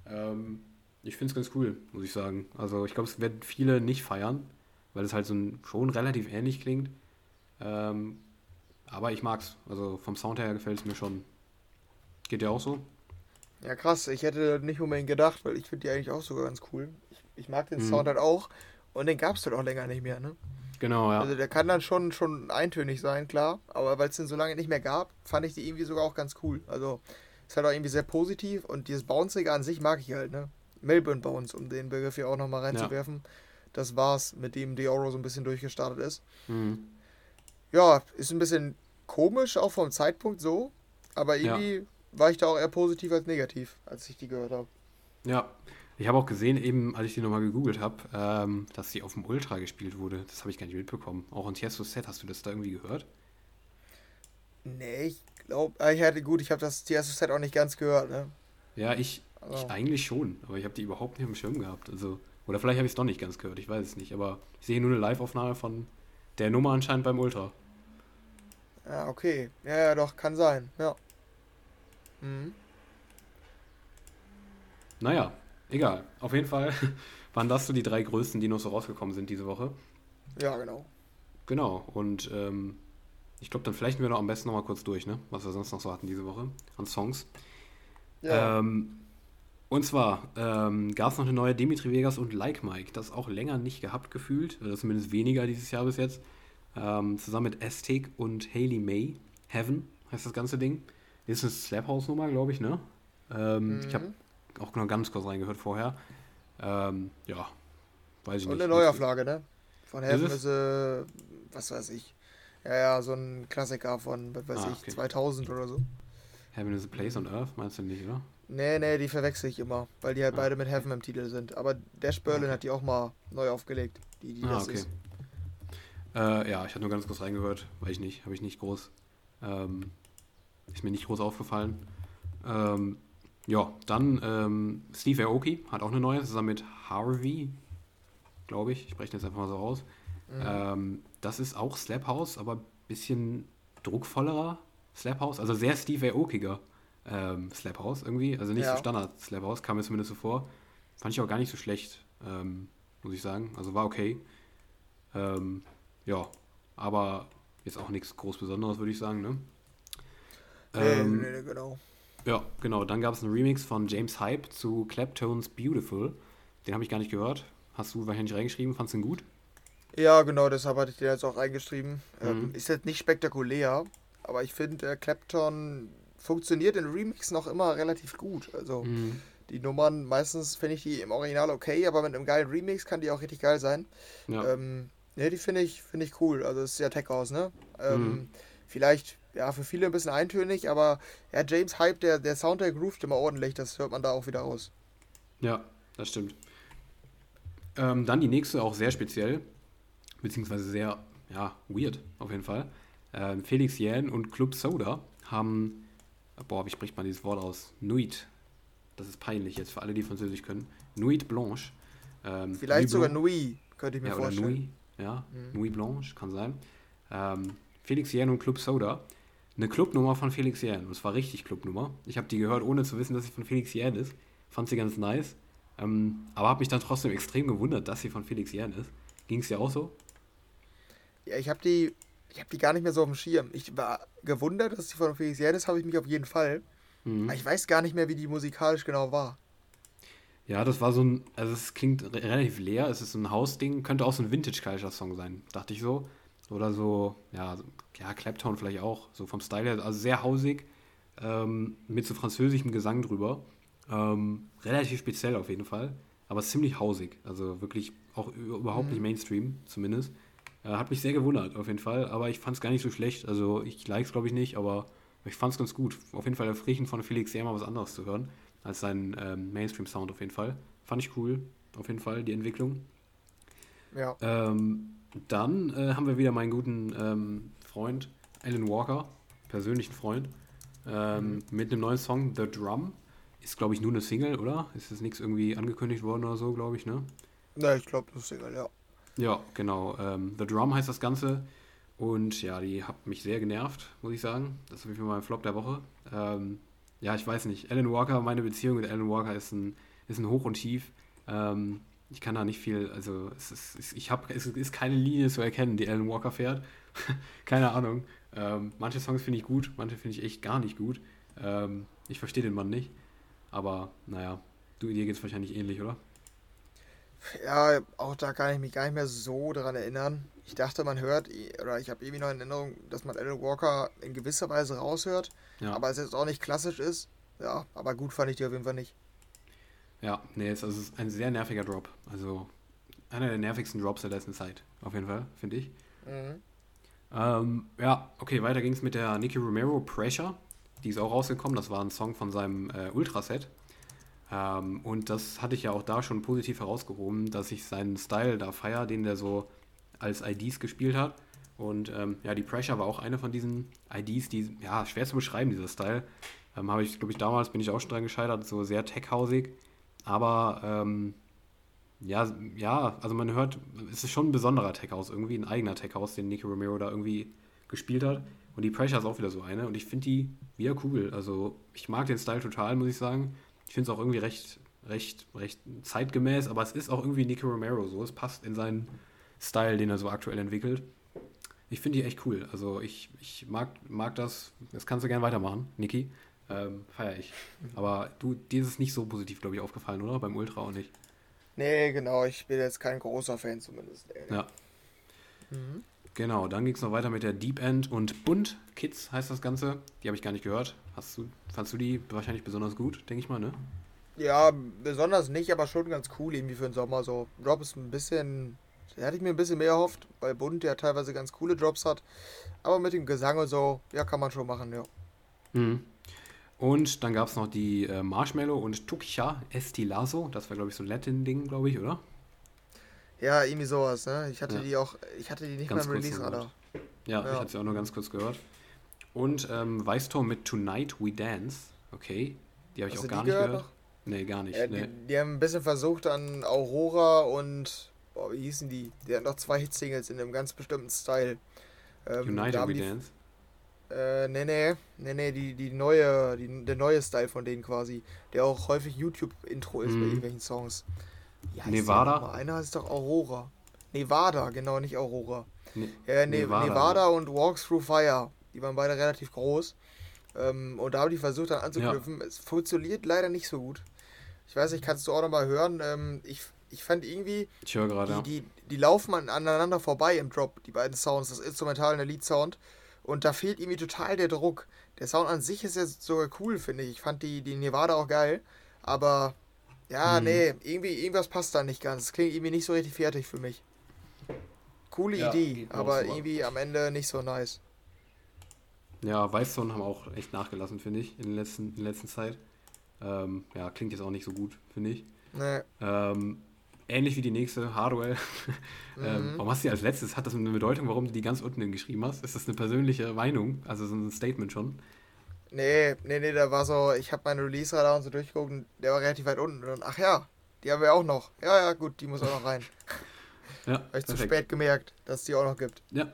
Ähm, ich finde es ganz cool, muss ich sagen. Also ich glaube, es werden viele nicht feiern, weil es halt so ein, schon relativ ähnlich klingt. Ähm, aber ich mag's. Also vom Sound her gefällt es mir schon. Geht dir auch so? Ja, krass. Ich hätte nicht unbedingt gedacht, weil ich finde die eigentlich auch sogar ganz cool. Ich, ich mag den mhm. Sound halt auch. Und den gab es halt auch länger nicht mehr, ne? Genau, ja. Also der kann dann schon, schon eintönig sein, klar. Aber weil es den so lange nicht mehr gab, fand ich die irgendwie sogar auch ganz cool. Also ist halt auch irgendwie sehr positiv und dieses Bouncige an sich mag ich halt, ne? Melbourne Bounce, um den Begriff hier auch nochmal reinzuwerfen. Ja. Das war's, mit dem Dioro so ein bisschen durchgestartet ist. Mhm. Ja, ist ein bisschen komisch, auch vom Zeitpunkt so. Aber irgendwie ja. War ich da auch eher positiv als negativ, als ich die gehört habe. Ja, ich habe auch gesehen, eben als ich die nochmal gegoogelt habe, ähm, dass sie auf dem Ultra gespielt wurde. Das habe ich gar nicht mitbekommen. Auch in Tiesto Set, hast du das da irgendwie gehört? Nee, ich glaube, ah, ich hatte gut, ich habe das Tiesto Set auch nicht ganz gehört, ne? Ja, ich, oh. ich eigentlich schon, aber ich habe die überhaupt nicht im Schirm gehabt. Also, oder vielleicht habe ich es doch nicht ganz gehört, ich weiß es nicht. Aber ich sehe nur eine Live-Aufnahme von der Nummer anscheinend beim Ultra. Ja, okay. Ja, ja, doch, kann sein, ja. Mhm. Naja, egal. Auf jeden Fall waren das so die drei größten, die noch so rausgekommen sind diese Woche. Ja, genau. Genau, und ähm, ich glaube, dann flechten wir noch am besten noch mal kurz durch, ne? was wir sonst noch so hatten diese Woche an Songs. Ja. Ähm, und zwar ähm, gab es noch eine neue Dimitri Vegas und Like Mike, das auch länger nicht gehabt gefühlt, oder zumindest weniger dieses Jahr bis jetzt. Ähm, zusammen mit Aztec und Haley May. Heaven heißt das ganze Ding. Ist eine Slap House Nummer, glaube ich, ne? Ähm, mhm. Ich habe auch nur ganz kurz reingehört vorher. Ähm, ja, weiß ich und nicht. Und eine Neuauflage, ne? Von äh, was weiß ich. Ja, ja, so ein Klassiker von, was weiß ah, ich, okay. 2000 oder so. Heaven is a Place on Earth, meinst du nicht, oder? Nee, nee, die verwechsel ich immer, weil die halt ah. beide mit Heaven im Titel sind. Aber Dash Berlin okay. hat die auch mal neu aufgelegt, die, die ah, das okay. ist. Äh, ja, ich hatte nur ganz kurz reingehört, weil ich nicht, habe ich nicht groß, ähm, ist mir nicht groß aufgefallen. Ähm, ja, dann ähm, Steve Aoki hat auch eine neue, zusammen mit Harvey, glaube ich. Ich spreche jetzt einfach mal so aus. Mhm. Ähm, das ist auch Slap House, aber ein bisschen druckvollerer Slap House, also sehr Steve Aokiger ähm, Slap House irgendwie. Also nicht ja. so Standard Slap House, kam mir zumindest so vor. Fand ich auch gar nicht so schlecht, ähm, muss ich sagen. Also war okay. Ähm, ja, aber jetzt auch nichts groß Besonderes, würde ich sagen, ne? Ähm, nee, nee, genau. Ja, genau. Dann gab es einen Remix von James Hype zu Claptones Beautiful. Den habe ich gar nicht gehört. Hast du wahrscheinlich reingeschrieben? Fandest du ihn gut? Ja, genau, deshalb hatte ich den jetzt auch reingeschrieben. Ähm, mhm. ist jetzt nicht spektakulär, aber ich finde, äh, Clapton funktioniert in Remix noch immer relativ gut. Also mhm. die Nummern, meistens finde ich die im Original okay, aber mit einem geilen Remix kann die auch richtig geil sein. Ja, ähm, ne, die finde ich, find ich cool. Also es ist ja Tech House, ne? Ähm, mhm. Vielleicht ja, für viele ein bisschen eintönig, aber ja, James Hype, der, der Sound, der groovt immer ordentlich, das hört man da auch wieder raus. Ja, das stimmt. Ähm, dann die nächste, auch sehr speziell, beziehungsweise sehr, ja, weird auf jeden Fall. Ähm, Felix Jähn und Club Soda haben, boah, wie spricht man dieses Wort aus? Nuit. Das ist peinlich jetzt für alle, die Französisch können. Nuit Blanche. Ähm, Vielleicht Nuit sogar Nuit, könnte ich mir ja, vorstellen. Nuit, ja, mhm. Nuit Blanche, kann sein. Ähm, Felix Jähn und Club Soda eine Clubnummer von Felix Jähn. Und es war richtig Clubnummer. Ich habe die gehört, ohne zu wissen, dass sie von Felix Jähn ist. Fand sie ganz nice. Ähm, aber habe mich dann trotzdem extrem gewundert, dass sie von Felix Jähn ist. Ging es dir auch so? Ja, ich habe die, ich die gar nicht mehr so auf dem Schirm. Ich war gewundert, dass sie von Felix Jähn ist, habe ich mich auf jeden Fall. Mhm. Aber ich weiß gar nicht mehr, wie die musikalisch genau war. Ja, das war so ein, also es klingt relativ leer, es ist so ein Hausding, könnte auch so ein Vintage-Culture-Song sein, dachte ich so. Oder so, ja, ja, Clapton vielleicht auch, so vom Style her, also sehr hausig, ähm, mit so französischem Gesang drüber. Ähm, relativ speziell auf jeden Fall, aber ziemlich hausig, also wirklich auch überhaupt mhm. nicht Mainstream zumindest. Äh, hat mich sehr gewundert auf jeden Fall, aber ich fand es gar nicht so schlecht. Also ich like es glaube ich nicht, aber ich fand es ganz gut. Auf jeden Fall erfrischend von Felix sehr mal was anderes zu hören als seinen ähm, Mainstream-Sound auf jeden Fall. Fand ich cool, auf jeden Fall, die Entwicklung. Ja. Ähm, dann äh, haben wir wieder meinen guten ähm, Freund Alan Walker, persönlichen Freund, ähm, mhm. mit einem neuen Song The Drum. Ist, glaube ich, nur eine Single, oder? Ist das nichts irgendwie angekündigt worden oder so, glaube ich, ne? Ne, ich glaube, das ist Single, ja. Ja, genau. Ähm, The Drum heißt das Ganze. Und ja, die hat mich sehr genervt, muss ich sagen. Das ist auf jeden Fall mein Flop der Woche. Ähm, ja, ich weiß nicht. Alan Walker, meine Beziehung mit Alan Walker ist ein, ist ein Hoch und Tief. Ähm, ich kann da nicht viel, also es ist, ich habe, es ist keine Linie zu erkennen, die Alan Walker fährt. keine Ahnung. Ähm, manche Songs finde ich gut, manche finde ich echt gar nicht gut. Ähm, ich verstehe den Mann nicht. Aber naja, du, dir geht es wahrscheinlich ähnlich, oder? Ja, auch da kann ich mich gar nicht mehr so daran erinnern. Ich dachte, man hört, oder ich habe irgendwie noch in Erinnerung, dass man Alan Walker in gewisser Weise raushört, ja. aber es jetzt auch nicht klassisch ist. Ja, aber gut fand ich die auf jeden Fall nicht. Ja, nee, es ist ein sehr nerviger Drop. Also einer der nervigsten Drops der letzten Zeit, auf jeden Fall, finde ich. Mhm. Ähm, ja, okay, weiter ging es mit der Nicky Romero Pressure. Die ist auch rausgekommen. Das war ein Song von seinem äh, Ultraset. Ähm, und das hatte ich ja auch da schon positiv herausgehoben, dass ich seinen Style da feier, den der so als IDs gespielt hat. Und ähm, ja, die Pressure war auch eine von diesen IDs, die, ja, schwer zu beschreiben, dieser Style. Ähm, Habe ich, glaube ich, damals bin ich auch schon dran gescheitert, so sehr tech-hausig. Aber ähm, ja, ja, also man hört, es ist schon ein besonderer Tech-House, irgendwie ein eigener Tech-House, den Nicky Romero da irgendwie gespielt hat. Und die Pressure ist auch wieder so eine. Und ich finde die wieder cool. Also ich mag den Style total, muss ich sagen. Ich finde es auch irgendwie recht, recht, recht zeitgemäß, aber es ist auch irgendwie Nicky Romero so. Es passt in seinen Style, den er so aktuell entwickelt. Ich finde die echt cool. Also ich, ich mag, mag das. Das kannst du gerne weitermachen, Niki. Ähm, Feier ich. Aber du, dir ist es nicht so positiv, glaube ich, aufgefallen, oder? Beim Ultra auch nicht. Nee, genau. Ich bin jetzt kein großer Fan zumindest. Nee. Ja. Mhm. Genau, dann ging es noch weiter mit der Deep End und Bunt Kids heißt das Ganze. Die habe ich gar nicht gehört. Hast du, fandst du die wahrscheinlich besonders gut, denke ich mal, ne? Ja, besonders nicht, aber schon ganz cool irgendwie für den Sommer. So, Drop ist ein bisschen da hätte ich mir ein bisschen mehr erhofft, weil Bund ja teilweise ganz coole Drops hat. Aber mit dem Gesang und so, ja, kann man schon machen, ja. Mhm. Und dann gab es noch die äh, Marshmallow und Tukcha Estilazo. Das war, glaube ich, so ein Latin-Ding, glaube ich, oder? Ja, irgendwie sowas, ne? Ich hatte ja. die auch, ich hatte die nicht ganz beim Release-Radar. Ja, ja, ich hatte sie auch nur ganz kurz gehört. Und ähm, Weißtor mit Tonight We Dance. Okay, die habe ich Hast auch gar nicht gehört. Noch? Nee, gar nicht. Ja, nee. die, die, haben ein bisschen versucht an Aurora und boah, wie hießen die? Der hat noch zwei Hit-Singles in einem ganz bestimmten Style. Ähm, United We Dance? Äh, nee, nee, nee, nee, die, die neue, die, der neue Style von denen quasi, der auch häufig YouTube-Intro ist mhm. bei irgendwelchen Songs. Nevada? Einer heißt doch Aurora. Nevada, genau, nicht Aurora. Ne ja, ne Nevada, Nevada und Walks Through Fire. Die waren beide relativ groß. Ähm, und da haben die versucht dann anzuknüpfen. Ja. Es funktioniert leider nicht so gut. Ich weiß nicht, kannst du auch nochmal hören. Ähm, ich ich fand irgendwie, ich höre gerade, die, die, die, laufen aneinander vorbei im Drop, die beiden Sounds, das Instrumental und der Lead-Sound. Und da fehlt irgendwie total der Druck. Der Sound an sich ist ja sogar cool, finde ich. Ich fand die, die Nevada auch geil. Aber ja, hm. nee, irgendwie, irgendwas passt da nicht ganz. Es klingt irgendwie nicht so richtig fertig für mich. Coole ja, Idee, aber so irgendwie am Ende nicht so nice. Ja, Weißzone haben auch echt nachgelassen, finde ich, in, den letzten, in der letzten Zeit. Ähm, ja, klingt jetzt auch nicht so gut, finde ich. Nee. Ähm, ähnlich wie die nächste, Hardwell. ähm, mhm. warum hast du die als letztes? Hat das eine Bedeutung, warum du die ganz unten geschrieben hast? Ist das eine persönliche Meinung? Also so ein Statement schon? Nee, nee, nee, da war so, ich habe meinen Release-Radar und so durchgeguckt und der war relativ weit unten. Und ach ja, die haben wir auch noch. Ja, ja, gut, die muss auch noch rein. ja. Habe ich zu spät gemerkt, dass es die auch noch gibt. Ja.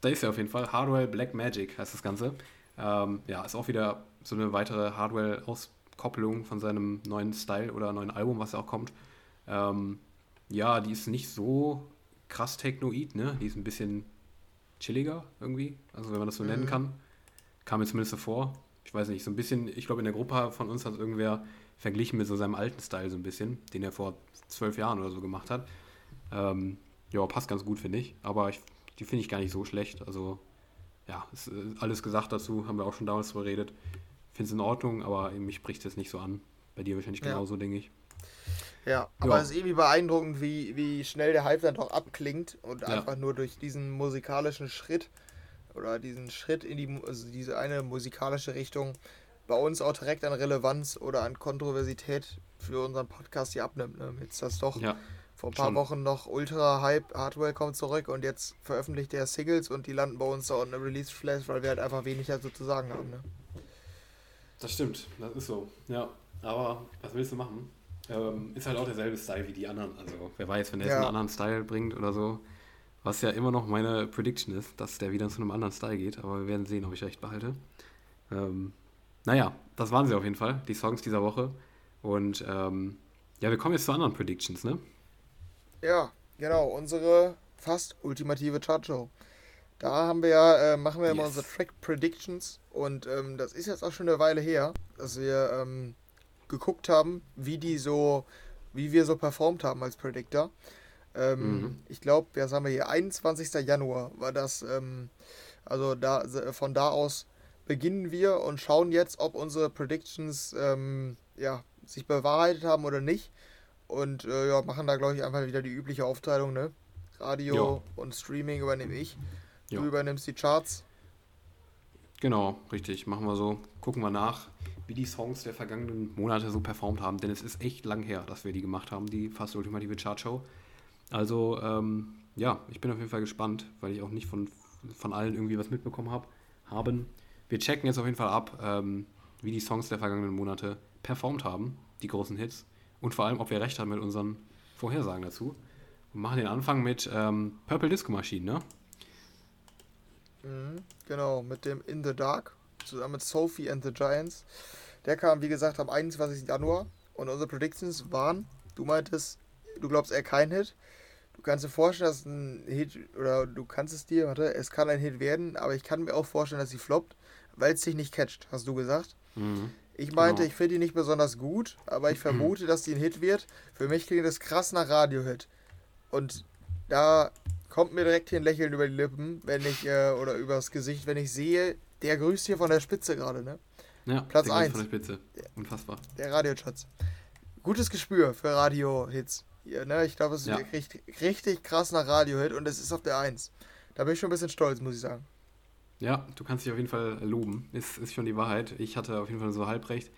Da ist ja auf jeden Fall. Hardwell Black Magic heißt das Ganze. Ähm, ja, ist auch wieder so eine weitere Hardwell-Auskopplung von seinem neuen Style oder neuen Album, was ja auch kommt. Ähm, ja, die ist nicht so krass technoid, ne? Die ist ein bisschen chilliger irgendwie, also wenn man das so mhm. nennen kann. Kam mir zumindest so vor. Ich weiß nicht, so ein bisschen, ich glaube in der Gruppe von uns hat irgendwer verglichen mit so seinem alten Style so ein bisschen, den er vor zwölf Jahren oder so gemacht hat. Ähm, ja, passt ganz gut, finde ich. Aber ich, die finde ich gar nicht so schlecht. Also, ja, ist äh, alles gesagt dazu, haben wir auch schon damals drüber geredet. Finde es in Ordnung, aber mich bricht es nicht so an. Bei dir wahrscheinlich genauso, ja. denke ich. Ja, aber ja. es ist irgendwie beeindruckend, wie, wie schnell der Hype dann doch abklingt und ja. einfach nur durch diesen musikalischen Schritt oder diesen Schritt in die, also diese eine musikalische Richtung bei uns auch direkt an Relevanz oder an Kontroversität für unseren Podcast hier abnimmt. Ne? Jetzt das doch ja, vor ein paar schon. Wochen noch ultra Hype, Hardware kommt zurück und jetzt veröffentlicht er Singles und die landen bei uns da unten im Release Flash, weil wir halt einfach wenig dazu zu sagen haben. Ne? Das stimmt, das ist so. Ja, aber was willst du machen? Ähm, ist halt auch derselbe Style wie die anderen. Also wer weiß, wenn der ja. jetzt einen anderen Style bringt oder so. Was ja immer noch meine Prediction ist, dass der wieder zu einem anderen Style geht. Aber wir werden sehen, ob ich recht behalte. Ähm, naja, das waren sie auf jeden Fall, die Songs dieser Woche. Und ähm, ja, wir kommen jetzt zu anderen Predictions, ne? Ja, genau. Unsere fast ultimative Chart-Show. Da haben wir ja, äh, machen wir yes. immer unsere Track Predictions. Und ähm, das ist jetzt auch schon eine Weile her, dass wir ähm, geguckt haben, wie die so, wie wir so performt haben als Predictor. Ähm, mhm. Ich glaube, ja, sagen wir hier, 21. Januar war das. Ähm, also da von da aus beginnen wir und schauen jetzt, ob unsere Predictions ähm, ja, sich bewahrheitet haben oder nicht. Und äh, ja, machen da, glaube ich, einfach wieder die übliche Aufteilung, ne? Radio ja. und Streaming übernehme ich. Jo. Du übernimmst die Charts. Genau, richtig. Machen wir so. Gucken wir nach, wie die Songs der vergangenen Monate so performt haben. Denn es ist echt lang her, dass wir die gemacht haben, die fast ultimative Chartshow. Also, ähm, ja, ich bin auf jeden Fall gespannt, weil ich auch nicht von, von allen irgendwie was mitbekommen habe. Haben. Wir checken jetzt auf jeden Fall ab, ähm, wie die Songs der vergangenen Monate performt haben, die großen Hits. Und vor allem, ob wir recht haben mit unseren Vorhersagen dazu. Und machen den Anfang mit ähm, Purple Disco Machine, ne? Mhm, genau, mit dem In the Dark, zusammen mit Sophie and the Giants. Der kam, wie gesagt, am 21. Januar. Und unsere Predictions waren, du meintest, du glaubst eher kein Hit. Du kannst dir vorstellen, dass ein Hit, oder du kannst es dir, warte, es kann ein Hit werden, aber ich kann mir auch vorstellen, dass sie floppt, weil es dich nicht catcht, hast du gesagt. Mhm. Ich meinte, genau. ich finde die nicht besonders gut, aber ich vermute, dass die ein Hit wird. Für mich klingt das krass nach Radio-Hit. Und da kommt mir direkt hier ein Lächeln über die Lippen, wenn ich, äh, oder übers Gesicht, wenn ich sehe, der grüßt hier von der Spitze gerade, ne? Ja, Platz 1. von der Spitze. Unfassbar. Der Radio-Schatz. Gutes Gespür für Radio-Hits. Ja, ne? Ich glaube, es ja. richtig, richtig krass nach Radio-Hit und es ist auf der 1. Da bin ich schon ein bisschen stolz, muss ich sagen. Ja, du kannst dich auf jeden Fall loben. Ist, ist schon die Wahrheit. Ich hatte auf jeden Fall so halb recht.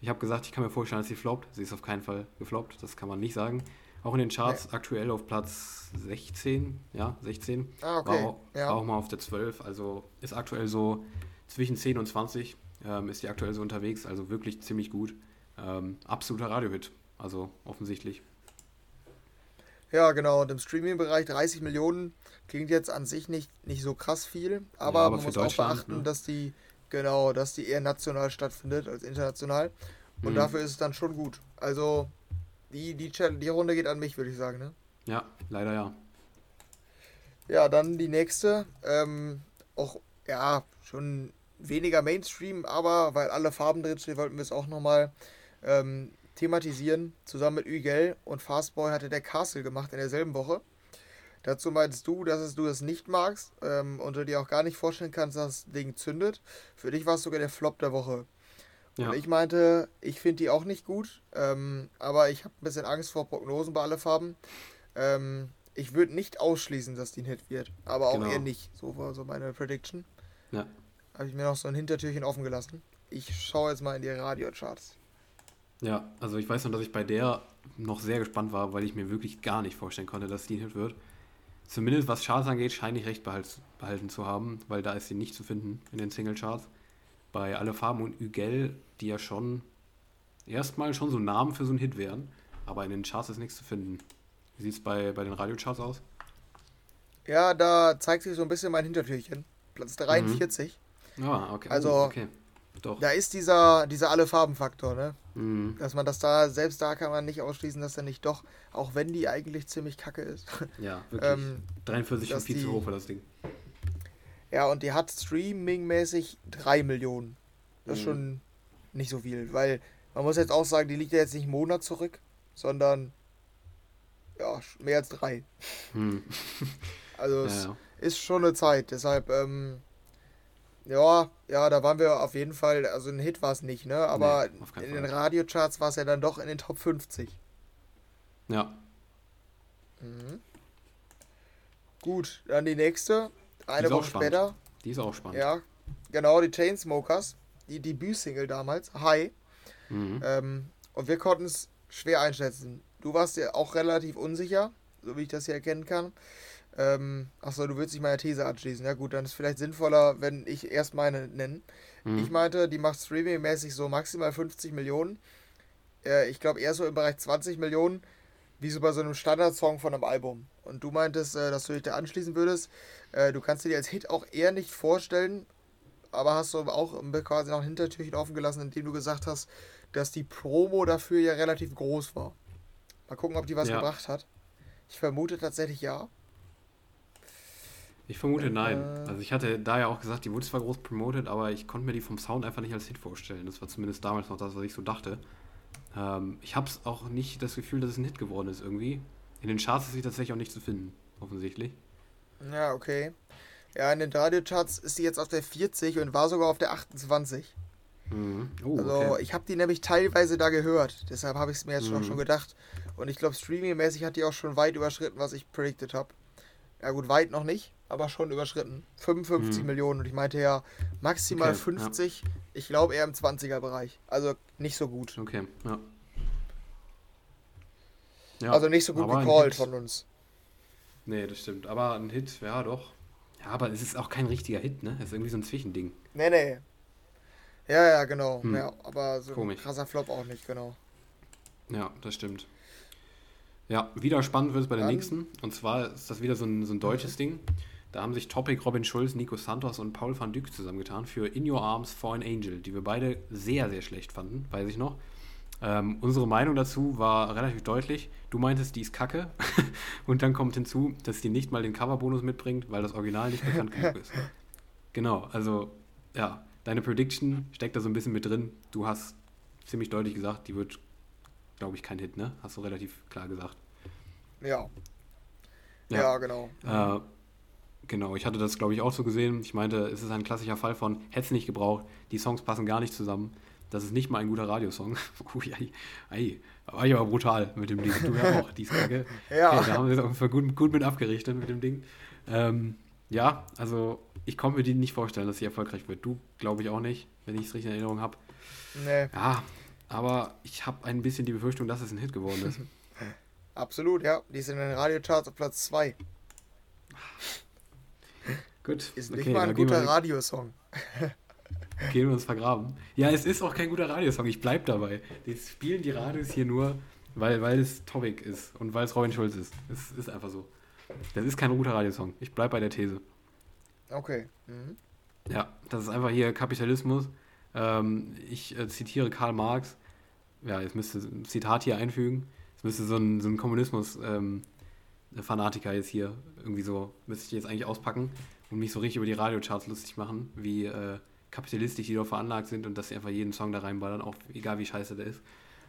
Ich habe gesagt, ich kann mir vorstellen, dass sie floppt. Sie ist auf keinen Fall gefloppt. Das kann man nicht sagen. Auch in den Charts nee. aktuell auf Platz 16. Ja, 16. Ah, okay. War, ja. war auch mal auf der 12. Also ist aktuell so zwischen 10 und 20. Ähm, ist die aktuell so unterwegs. Also wirklich ziemlich gut. Ähm, absoluter Radiohit. Also offensichtlich. Ja, genau. Und im Streaming-Bereich 30 Millionen klingt jetzt an sich nicht, nicht so krass viel, aber, ja, aber man muss auch beachten, ne? dass die, genau, dass die eher national stattfindet als international. Und mhm. dafür ist es dann schon gut. Also die, die, die Runde geht an mich, würde ich sagen, ne? Ja, leider ja. Ja, dann die nächste. Ähm, auch, ja, schon weniger Mainstream, aber weil alle Farben drinstehen, wollten wir es auch nochmal ähm, thematisieren. Zusammen mit Ügel und Fastboy hatte der Castle gemacht in derselben Woche. Dazu meinst du, dass es, du es nicht magst ähm, und du dir auch gar nicht vorstellen kannst, dass das Ding zündet. Für dich war es sogar der Flop der Woche. Ja. Und ich meinte, ich finde die auch nicht gut, ähm, aber ich habe ein bisschen Angst vor Prognosen bei alle Farben. Ähm, ich würde nicht ausschließen, dass die ein Hit wird, aber auch genau. eher nicht. So war so meine Prediction. Ja. Habe ich mir noch so ein Hintertürchen offen gelassen. Ich schaue jetzt mal in die Radiocharts. Ja, also ich weiß noch, dass ich bei der noch sehr gespannt war, weil ich mir wirklich gar nicht vorstellen konnte, dass die ein Hit wird. Zumindest was Charts angeht, scheine ich recht behalten zu haben, weil da ist sie nicht zu finden in den Single-Charts. Bei Alle Farben und Ügel, die ja schon erstmal schon so Namen für so einen Hit wären, aber in den Charts ist nichts zu finden. Wie sieht es bei, bei den Radiocharts aus? Ja, da zeigt sich so ein bisschen mein Hintertürchen. Platz 43. Mhm. Ah, okay. Also, oh, okay. Doch. Da ist dieser, dieser Alle-Farben-Faktor, ne? Mhm. Dass man das da, selbst da kann man nicht ausschließen, dass er nicht doch, auch wenn die eigentlich ziemlich kacke ist. Ja, wirklich. ähm, 43 ist viel die, zu hoch für das Ding. Ja, und die hat streamingmäßig 3 Millionen. Das ist mhm. schon nicht so viel, weil man muss jetzt auch sagen, die liegt ja jetzt nicht einen Monat zurück, sondern ja, mehr als drei. Mhm. Also es ja, ist schon eine Zeit, deshalb ähm, ja, ja, da waren wir auf jeden Fall, also ein Hit war es nicht, ne? Aber nee, in den Radiocharts war es ja dann doch in den Top 50. Ja. Mhm. Gut, dann die nächste. Eine Woche später. Die ist auch spannend. Ja, genau, die Chainsmokers. Die Debütsingle damals, Hi. Mhm. Ähm, und wir konnten es schwer einschätzen. Du warst ja auch relativ unsicher, so wie ich das hier erkennen kann. Ähm, achso, du willst dich meiner These anschließen. Ja gut, dann ist es vielleicht sinnvoller, wenn ich erst meine nenne. Mhm. Ich meinte, die macht streaming-mäßig so maximal 50 Millionen. Äh, ich glaube eher so im Bereich 20 Millionen, wie so bei so einem Standardsong von einem Album. Und du meintest, äh, dass du dich da anschließen würdest. Äh, du kannst dir die als Hit auch eher nicht vorstellen, aber hast du auch quasi noch ein Hintertürchen offen gelassen, indem du gesagt hast, dass die Promo dafür ja relativ groß war. Mal gucken, ob die was ja. gebracht hat. Ich vermute tatsächlich ja. Ich vermute nein. Äh. Also ich hatte da ja auch gesagt, die wurde zwar groß promoted, aber ich konnte mir die vom Sound einfach nicht als Hit vorstellen. Das war zumindest damals noch das, was ich so dachte. Ähm, ich habe es auch nicht das Gefühl, dass es ein Hit geworden ist irgendwie. In den Charts ist sie tatsächlich auch nicht zu finden, offensichtlich. Ja, okay. Ja, in den Radiocharts ist sie jetzt auf der 40 und war sogar auf der 28. Mhm. Oh, also okay. ich habe die nämlich teilweise da gehört, deshalb habe ich es mir jetzt mhm. schon gedacht. Und ich glaube, streaming-mäßig hat die auch schon weit überschritten, was ich predicted habe. Ja gut, weit noch nicht, aber schon überschritten. 55 hm. Millionen und ich meinte ja maximal okay, 50. Ja. Ich glaube eher im 20er-Bereich. Also nicht so gut. Okay, ja. ja also nicht so gut gecallt von uns. Nee, das stimmt. Aber ein Hit, ja doch. Ja, aber es ist auch kein richtiger Hit, ne? Es ist irgendwie so ein Zwischending. Nee, nee. Ja, ja, genau. Hm. Ja, aber so Komisch. ein krasser Flop auch nicht, genau. Ja, das stimmt. Ja, wieder spannend wird es bei den nächsten. Und zwar ist das wieder so ein, so ein deutsches Ding. Da haben sich Topic, Robin Schulz, Nico Santos und Paul van Dyk zusammengetan für In Your Arms for an Angel, die wir beide sehr, sehr schlecht fanden, weiß ich noch. Ähm, unsere Meinung dazu war relativ deutlich. Du meintest, die ist kacke. und dann kommt hinzu, dass die nicht mal den Coverbonus mitbringt, weil das Original nicht bekannt genug ist. Genau, also ja, deine Prediction steckt da so ein bisschen mit drin. Du hast ziemlich deutlich gesagt, die wird, glaube ich, kein Hit, ne? Hast du relativ klar gesagt. Ja. Ja, ja genau. Äh, genau, ich hatte das, glaube ich, auch so gesehen. Ich meinte, es ist ein klassischer Fall von, hätte es nicht gebraucht, die Songs passen gar nicht zusammen. Das ist nicht mal ein guter Radiosong. Ui, ei, ei. War ich aber brutal mit dem Ding. Du ja auch, die kacke. ja. Okay, da haben wir es gut, gut mit abgerichtet mit dem Ding. Ähm, ja, also ich konnte mir die nicht vorstellen, dass sie erfolgreich wird. Du, glaube ich, auch nicht, wenn ich es richtig in Erinnerung habe. Nee. Ja, aber ich habe ein bisschen die Befürchtung, dass es ein Hit geworden ist. Absolut, ja. Die ist in den Radiocharts auf Platz 2. Gut. Ist nicht okay, mal ein guter Radiosong. Gehen wir uns vergraben. Ja, es ist auch kein guter Radiosong, ich bleib dabei. Die spielen die Radios hier nur, weil, weil es Topic ist und weil es Robin Schulz ist. Es ist einfach so. Das ist kein guter Radiosong. Ich bleib bei der These. Okay. Mhm. Ja, das ist einfach hier Kapitalismus. Ähm, ich äh, zitiere Karl Marx. Ja, jetzt müsste ein Zitat hier einfügen. Es müsste so ein, so ein Kommunismus-Fanatiker ähm, jetzt hier irgendwie so, müsste ich jetzt eigentlich auspacken und mich so richtig über die Radiocharts lustig machen, wie äh, kapitalistisch die dort veranlagt sind und dass sie einfach jeden Song da reinballern, auch egal wie scheiße der ist.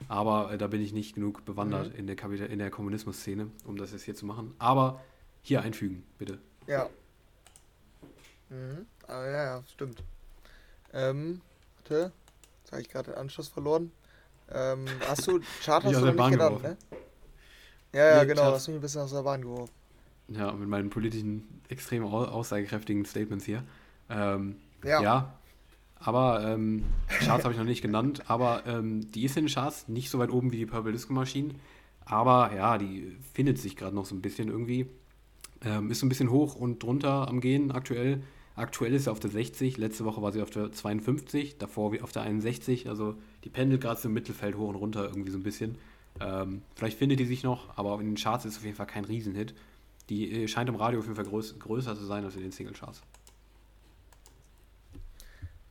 Aber äh, da bin ich nicht genug bewandert mhm. in der, Kapital in der Kommunismus-Szene, um das jetzt hier zu machen. Aber hier einfügen, bitte. Ja. Mhm. Ah, ja, ja, stimmt. Ähm, warte. Jetzt habe ich gerade den Anschluss verloren. Ähm, hast du Chart hast du noch nicht genannt, ne? Ja, ja, nee, genau. Hast du mich ein bisschen aus der Bahn geworfen. Ja, mit meinen politischen, extrem aussagekräftigen Statements hier. Ähm, ja. ja. Aber ähm, Charts habe ich noch nicht genannt, aber ähm, die ist in den Charts nicht so weit oben wie die Purple Disco Machine. Aber ja, die findet sich gerade noch so ein bisschen irgendwie. Ähm, ist so ein bisschen hoch und drunter am Gehen aktuell. Aktuell ist sie auf der 60, letzte Woche war sie auf der 52, davor auf der 61. Also die pendelt gerade so im Mittelfeld hoch und runter irgendwie so ein bisschen. Ähm, vielleicht findet die sich noch, aber in den Charts ist es auf jeden Fall kein Riesenhit. Die äh, scheint im Radio auf jeden Fall größ größer zu sein als in den Single-Charts.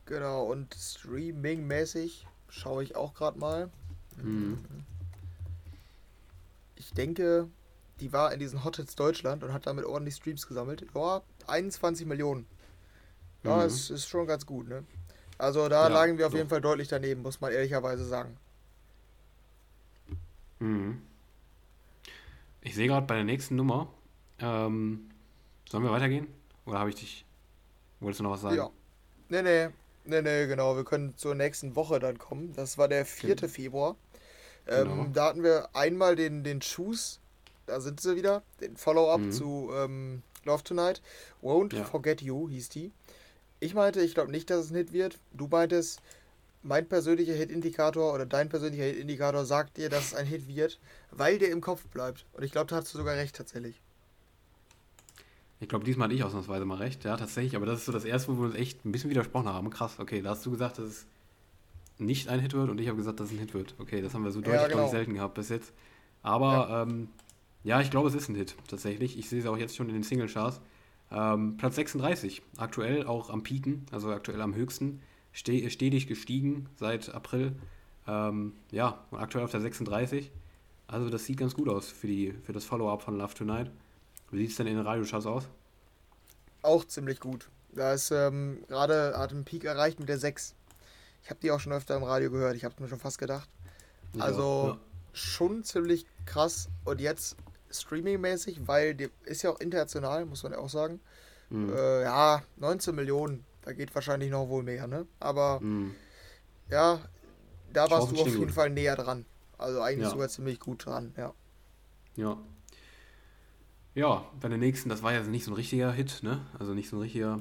Genau, und Streaming-mäßig schaue ich auch gerade mal. Mhm. Ich denke, die war in diesen Hot Hits Deutschland und hat damit ordentlich Streams gesammelt. Ja, 21 Millionen. Ja, mhm. ist, ist schon ganz gut, ne? Also da ja, lagen wir auf so. jeden Fall deutlich daneben, muss man ehrlicherweise sagen. Mhm. Ich sehe gerade bei der nächsten Nummer. Ähm, sollen wir weitergehen? Oder habe ich dich. Wolltest du noch was sagen? Ja. Nee, nee. Nee, nee, genau. Wir können zur nächsten Woche dann kommen. Das war der 4. Genau. Februar. Ähm, genau. Da hatten wir einmal den, den Choose, da sind sie wieder, den Follow-up mhm. zu ähm, Love Tonight. Won't ja. Forget You hieß die. Ich meinte, ich glaube nicht, dass es ein Hit wird. Du meintest, mein persönlicher Hit-Indikator oder dein persönlicher Hit-Indikator sagt dir, dass es ein Hit wird, weil der im Kopf bleibt. Und ich glaube, da hast du sogar recht tatsächlich. Ich glaube, diesmal hatte ich ausnahmsweise mal recht, ja, tatsächlich. Aber das ist so das erste, wo wir uns echt ein bisschen widersprochen haben. Krass, okay, da hast du gesagt, dass es nicht ein Hit wird und ich habe gesagt, dass es ein Hit wird. Okay, das haben wir so deutlich, ja, genau. selten gehabt bis jetzt. Aber ja. Ähm, ja, ich glaube, es ist ein Hit, tatsächlich. Ich sehe es auch jetzt schon in den Single-Charts. Ähm, Platz 36, aktuell auch am Pieken, also aktuell am höchsten, ste stetig gestiegen seit April. Ähm, ja, und aktuell auf der 36. Also das sieht ganz gut aus für, die, für das Follow-up von Love Tonight. Wie sieht es denn in den Radioshows aus? Auch ziemlich gut. Da ist ähm, gerade hat einen Peak erreicht mit der 6. Ich habe die auch schon öfter im Radio gehört. Ich habe es mir schon fast gedacht. Also ja. schon ziemlich krass. Und jetzt Streaming-mäßig, weil die ist ja auch international, muss man ja auch sagen. Mhm. Äh, ja, 19 Millionen. Da geht wahrscheinlich noch wohl mehr, ne? Aber mhm. ja, da warst du auf jeden gut. Fall näher dran. Also eigentlich ja. sogar ziemlich gut dran, ja. Ja, ja, bei der nächsten, das war ja nicht so ein richtiger Hit, ne? Also nicht so ein richtiger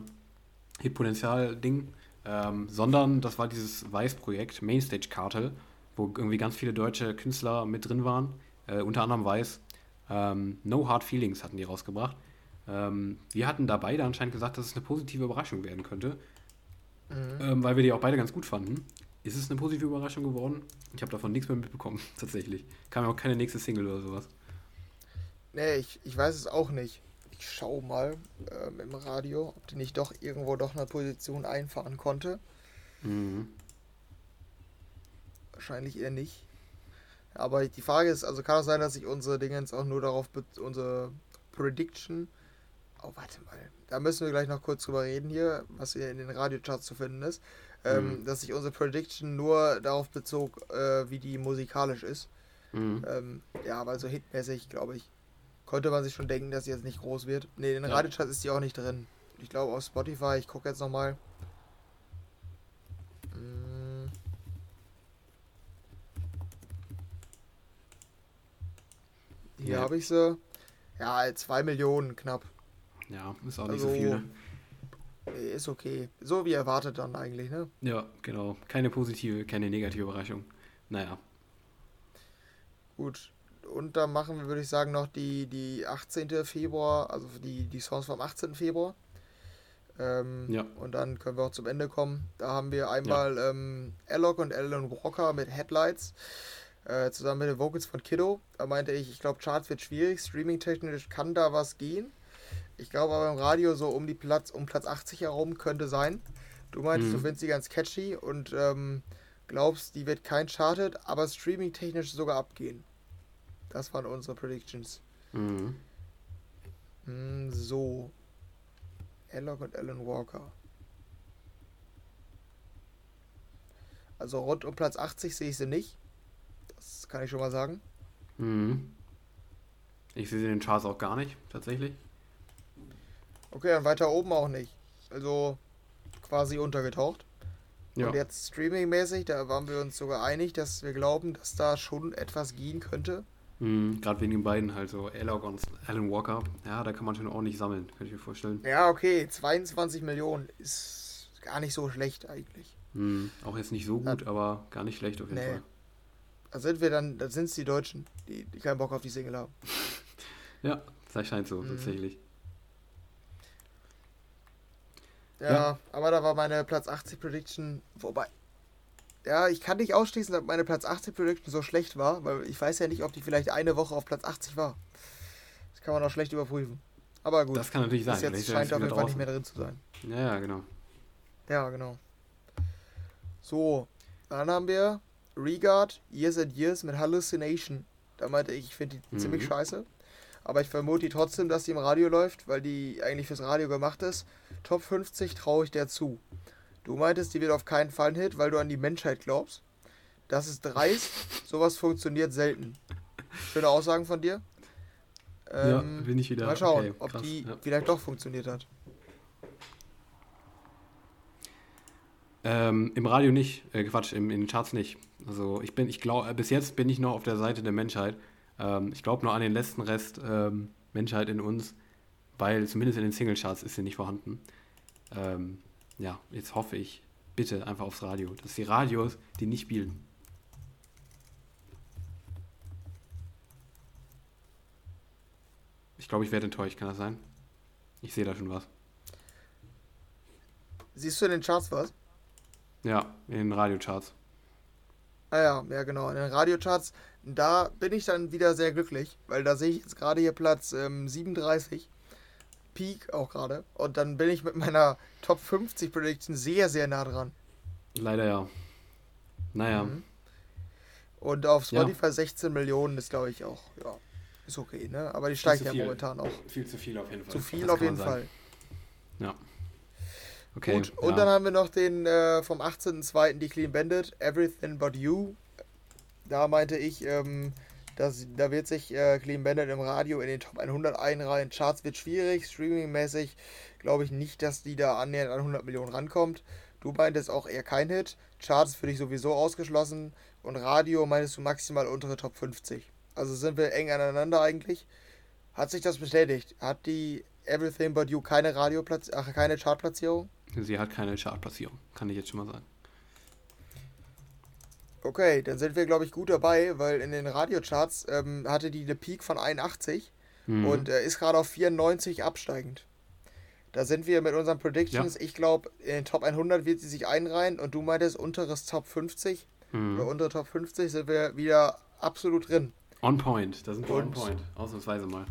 Hitpotenzial-Ding, ähm, sondern das war dieses Weiß-Projekt, Mainstage Cartel, wo irgendwie ganz viele deutsche Künstler mit drin waren, äh, unter anderem Weiß. Ähm, no Hard Feelings hatten die rausgebracht. Ähm, wir hatten da beide anscheinend gesagt, dass es eine positive Überraschung werden könnte, mhm. ähm, weil wir die auch beide ganz gut fanden. Ist es eine positive Überraschung geworden? Ich habe davon nichts mehr mitbekommen, tatsächlich. Kam ja auch keine nächste Single oder sowas. Nee, ich, ich weiß es auch nicht. Ich schau mal ähm, im Radio, ob die nicht doch irgendwo doch eine Position einfahren konnte. Mhm. Wahrscheinlich eher nicht. Aber die Frage ist, also kann es sein, dass sich unsere Dingens auch nur darauf, unsere Prediction. Oh, warte mal. Da müssen wir gleich noch kurz drüber reden hier, was hier in den Radiocharts zu finden ist. Ähm, mhm. Dass sich unsere Prediction nur darauf bezog, äh, wie die musikalisch ist. Mhm. Ähm, ja, weil so hitmäßig, glaube ich, konnte man sich schon denken, dass sie jetzt nicht groß wird. Ne, in den ja. Radiocharts ist sie auch nicht drin. Ich glaube auf Spotify, ich gucke jetzt nochmal. Hm. Hier ja. habe ich sie. Ja, 2 Millionen knapp. Ja, ist auch nicht also, so viel. Ne? Ist okay. So wie erwartet dann eigentlich, ne? Ja, genau. Keine positive, keine negative Überraschung. Naja. Gut. Und dann machen wir, würde ich sagen, noch die, die 18. Februar, also die, die Songs vom 18. Februar. Ähm, ja. Und dann können wir auch zum Ende kommen. Da haben wir einmal ja. ähm, Alok und Alan Walker mit Headlights. Äh, zusammen mit den Vocals von Kiddo. Da meinte ich, ich glaube, Charts wird schwierig. Streaming-technisch kann da was gehen. Ich glaube aber im Radio so um die Platz, um Platz 80 herum könnte sein. Du meintest, mhm. du findest sie ganz catchy und ähm, glaubst, die wird kein Charted, aber streaming-technisch sogar abgehen. Das waren unsere Predictions. Mhm. Mm, so. Alok und Alan Walker. Also rund um Platz 80 sehe ich sie nicht. Das kann ich schon mal sagen. Mhm. Ich sehe sie in den Charts auch gar nicht, tatsächlich. Okay, und weiter oben auch nicht. Also quasi untergetaucht. Ja. Und jetzt streaming-mäßig, da waren wir uns sogar einig, dass wir glauben, dass da schon etwas gehen könnte. Mhm, Gerade wegen den beiden, halt so Alok und Alan Walker. Ja, da kann man schon ordentlich sammeln, könnte ich mir vorstellen. Ja, okay, 22 Millionen ist gar nicht so schlecht eigentlich. Mhm, auch jetzt nicht so gut, ja. aber gar nicht schlecht auf jeden nee. Fall. Da sind wir dann, da sind es die Deutschen, die, die keinen Bock auf die Single haben. ja, das scheint so, mhm. tatsächlich. Ja, ja, aber da war meine Platz 80 Prediction vorbei. Ja, ich kann nicht ausschließen, dass meine Platz 80 Prediction so schlecht war, weil ich weiß ja nicht, ob die vielleicht eine Woche auf Platz 80 war. Das kann man auch schlecht überprüfen. Aber gut. Das kann natürlich sein. Bis jetzt scheint auf jeden Fall nicht mehr drin zu sein. Ja, ja, genau. Ja, genau. So, dann haben wir Regard Years and Years mit Hallucination. Da meinte ich, ich finde die mhm. ziemlich scheiße. Aber ich vermute trotzdem, dass die im Radio läuft, weil die eigentlich fürs Radio gemacht ist. Top 50 traue ich der zu. Du meintest, die wird auf keinen Fall ein Hit, weil du an die Menschheit glaubst. Das ist dreist. Sowas funktioniert selten. Schöne Aussagen von dir. Ähm, ja, bin ich wieder. Mal schauen, okay, ob die ja. vielleicht doch funktioniert hat. Ähm, Im Radio nicht, äh, Quatsch, im, in den Charts nicht. Also ich bin, ich glaube, bis jetzt bin ich noch auf der Seite der Menschheit. Ähm, ich glaube nur an den letzten Rest ähm, Menschheit in uns, weil zumindest in den Singlecharts ist sie nicht vorhanden. Ähm, ja, jetzt hoffe ich, bitte einfach aufs Radio, dass die Radios die nicht spielen. Ich glaube, ich werde enttäuscht, kann das sein? Ich sehe da schon was. Siehst du in den Charts was? Ja, in den Radiocharts. Ah ja, ja genau, in den Radiocharts, da bin ich dann wieder sehr glücklich, weil da sehe ich jetzt gerade hier Platz ähm, 37, Peak auch gerade, und dann bin ich mit meiner Top 50 Prediction sehr, sehr nah dran. Leider ja. Naja. Mhm. Und auf Spotify ja. 16 Millionen ist, glaube ich, auch, ja, ist okay, ne? Aber die steigt ja momentan auch. Viel zu viel auf jeden Fall. Zu viel das auf jeden Fall. Ja. Okay, Gut, und dann haben wir noch den äh, vom 18.02. die Clean Bandit, Everything But You. Da meinte ich, ähm, dass, da wird sich äh, Clean Bandit im Radio in den Top 100 einreihen. Charts wird schwierig, streamingmäßig glaube ich nicht, dass die da annähernd an 100 Millionen rankommt. Du meintest auch eher kein Hit. Charts für dich sowieso ausgeschlossen. Und Radio meintest du maximal untere Top 50. Also sind wir eng aneinander eigentlich. Hat sich das bestätigt? Hat die Everything But You keine Radioplatz, ach, keine Chartplatzierung? Sie hat keine Chartplatzierung, kann ich jetzt schon mal sagen. Okay, dann sind wir, glaube ich, gut dabei, weil in den Radiocharts ähm, hatte die eine Peak von 81 mhm. und äh, ist gerade auf 94 absteigend. Da sind wir mit unseren Predictions. Ja. Ich glaube, in den Top 100 wird sie sich einreihen und du meintest, unteres Top 50 mhm. oder untere Top 50 sind wir wieder absolut drin. On point, da sind wir on point, ausnahmsweise mal.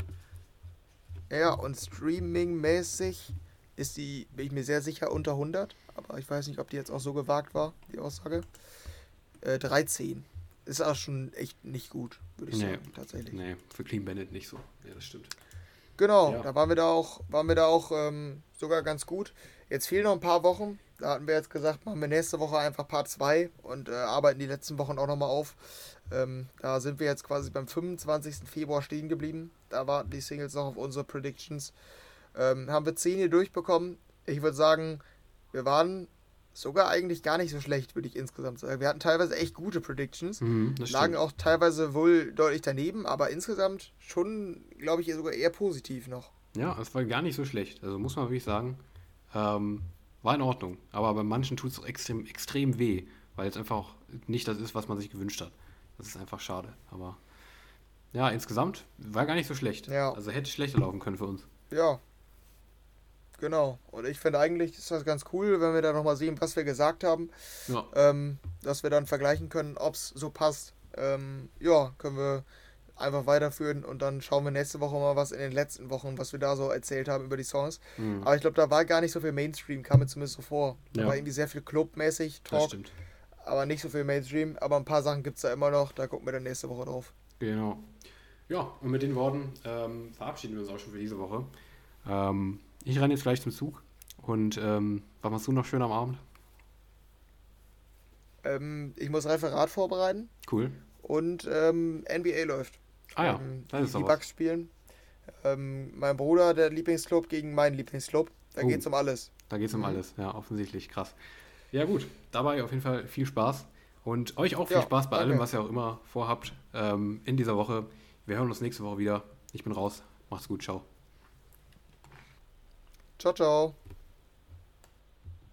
Ja, und streaming-mäßig ist die, bin ich mir sehr sicher, unter 100. Aber ich weiß nicht, ob die jetzt auch so gewagt war, die Aussage. Äh, 13. Ist auch schon echt nicht gut, würde ich nee, sagen, tatsächlich. Nee, für Clean Bandit nicht so. Ja, das stimmt. Genau, ja. da waren wir da auch, waren wir da auch ähm, sogar ganz gut. Jetzt fehlen noch ein paar Wochen. Da hatten wir jetzt gesagt, machen wir nächste Woche einfach Part 2 und äh, arbeiten die letzten Wochen auch nochmal auf. Ähm, da sind wir jetzt quasi beim 25. Februar stehen geblieben. Da warten die Singles noch auf unsere Predictions. Ähm, haben wir 10 hier durchbekommen. Ich würde sagen, wir waren sogar eigentlich gar nicht so schlecht, würde ich insgesamt sagen. Wir hatten teilweise echt gute Predictions, mhm, lagen auch teilweise wohl deutlich daneben, aber insgesamt schon, glaube ich, sogar eher positiv noch. Ja, es war gar nicht so schlecht. Also muss man wirklich sagen, ähm, war in Ordnung. Aber bei manchen tut es auch extrem, extrem weh, weil es einfach nicht das ist, was man sich gewünscht hat. Das ist einfach schade. Aber ja, insgesamt war gar nicht so schlecht. Ja. Also hätte schlechter laufen können für uns. Ja, Genau. Und ich finde eigentlich ist das ganz cool, wenn wir da nochmal sehen, was wir gesagt haben. Ja. Ähm, dass wir dann vergleichen können, ob es so passt. Ähm, ja, können wir einfach weiterführen und dann schauen wir nächste Woche mal, was in den letzten Wochen, was wir da so erzählt haben über die Songs. Mhm. Aber ich glaube, da war gar nicht so viel Mainstream, kam mir zumindest so vor. Da ja. war irgendwie sehr viel Clubmäßig, Talk. Aber nicht so viel Mainstream. Aber ein paar Sachen gibt es da immer noch, da gucken wir dann nächste Woche drauf. Genau. Ja, und mit den Worten ähm, verabschieden wir uns auch schon für diese Woche. Ähm, ich renne jetzt gleich zum Zug. Und ähm, was machst du noch schön am Abend? Ähm, ich muss Referat vorbereiten. Cool. Und ähm, NBA läuft. Ah ja, ähm, das ist Die Bugs spielen. Ähm, mein Bruder, der Lieblingsclub gegen meinen Lieblingsclub. Da uh, geht's um alles. Da geht's um mhm. alles, ja, offensichtlich. Krass. Ja, gut. Dabei auf jeden Fall viel Spaß. Und euch auch viel ja, Spaß bei danke. allem, was ihr auch immer vorhabt ähm, in dieser Woche. Wir hören uns nächste Woche wieder. Ich bin raus. Macht's gut. Ciao. Ciao, ciao.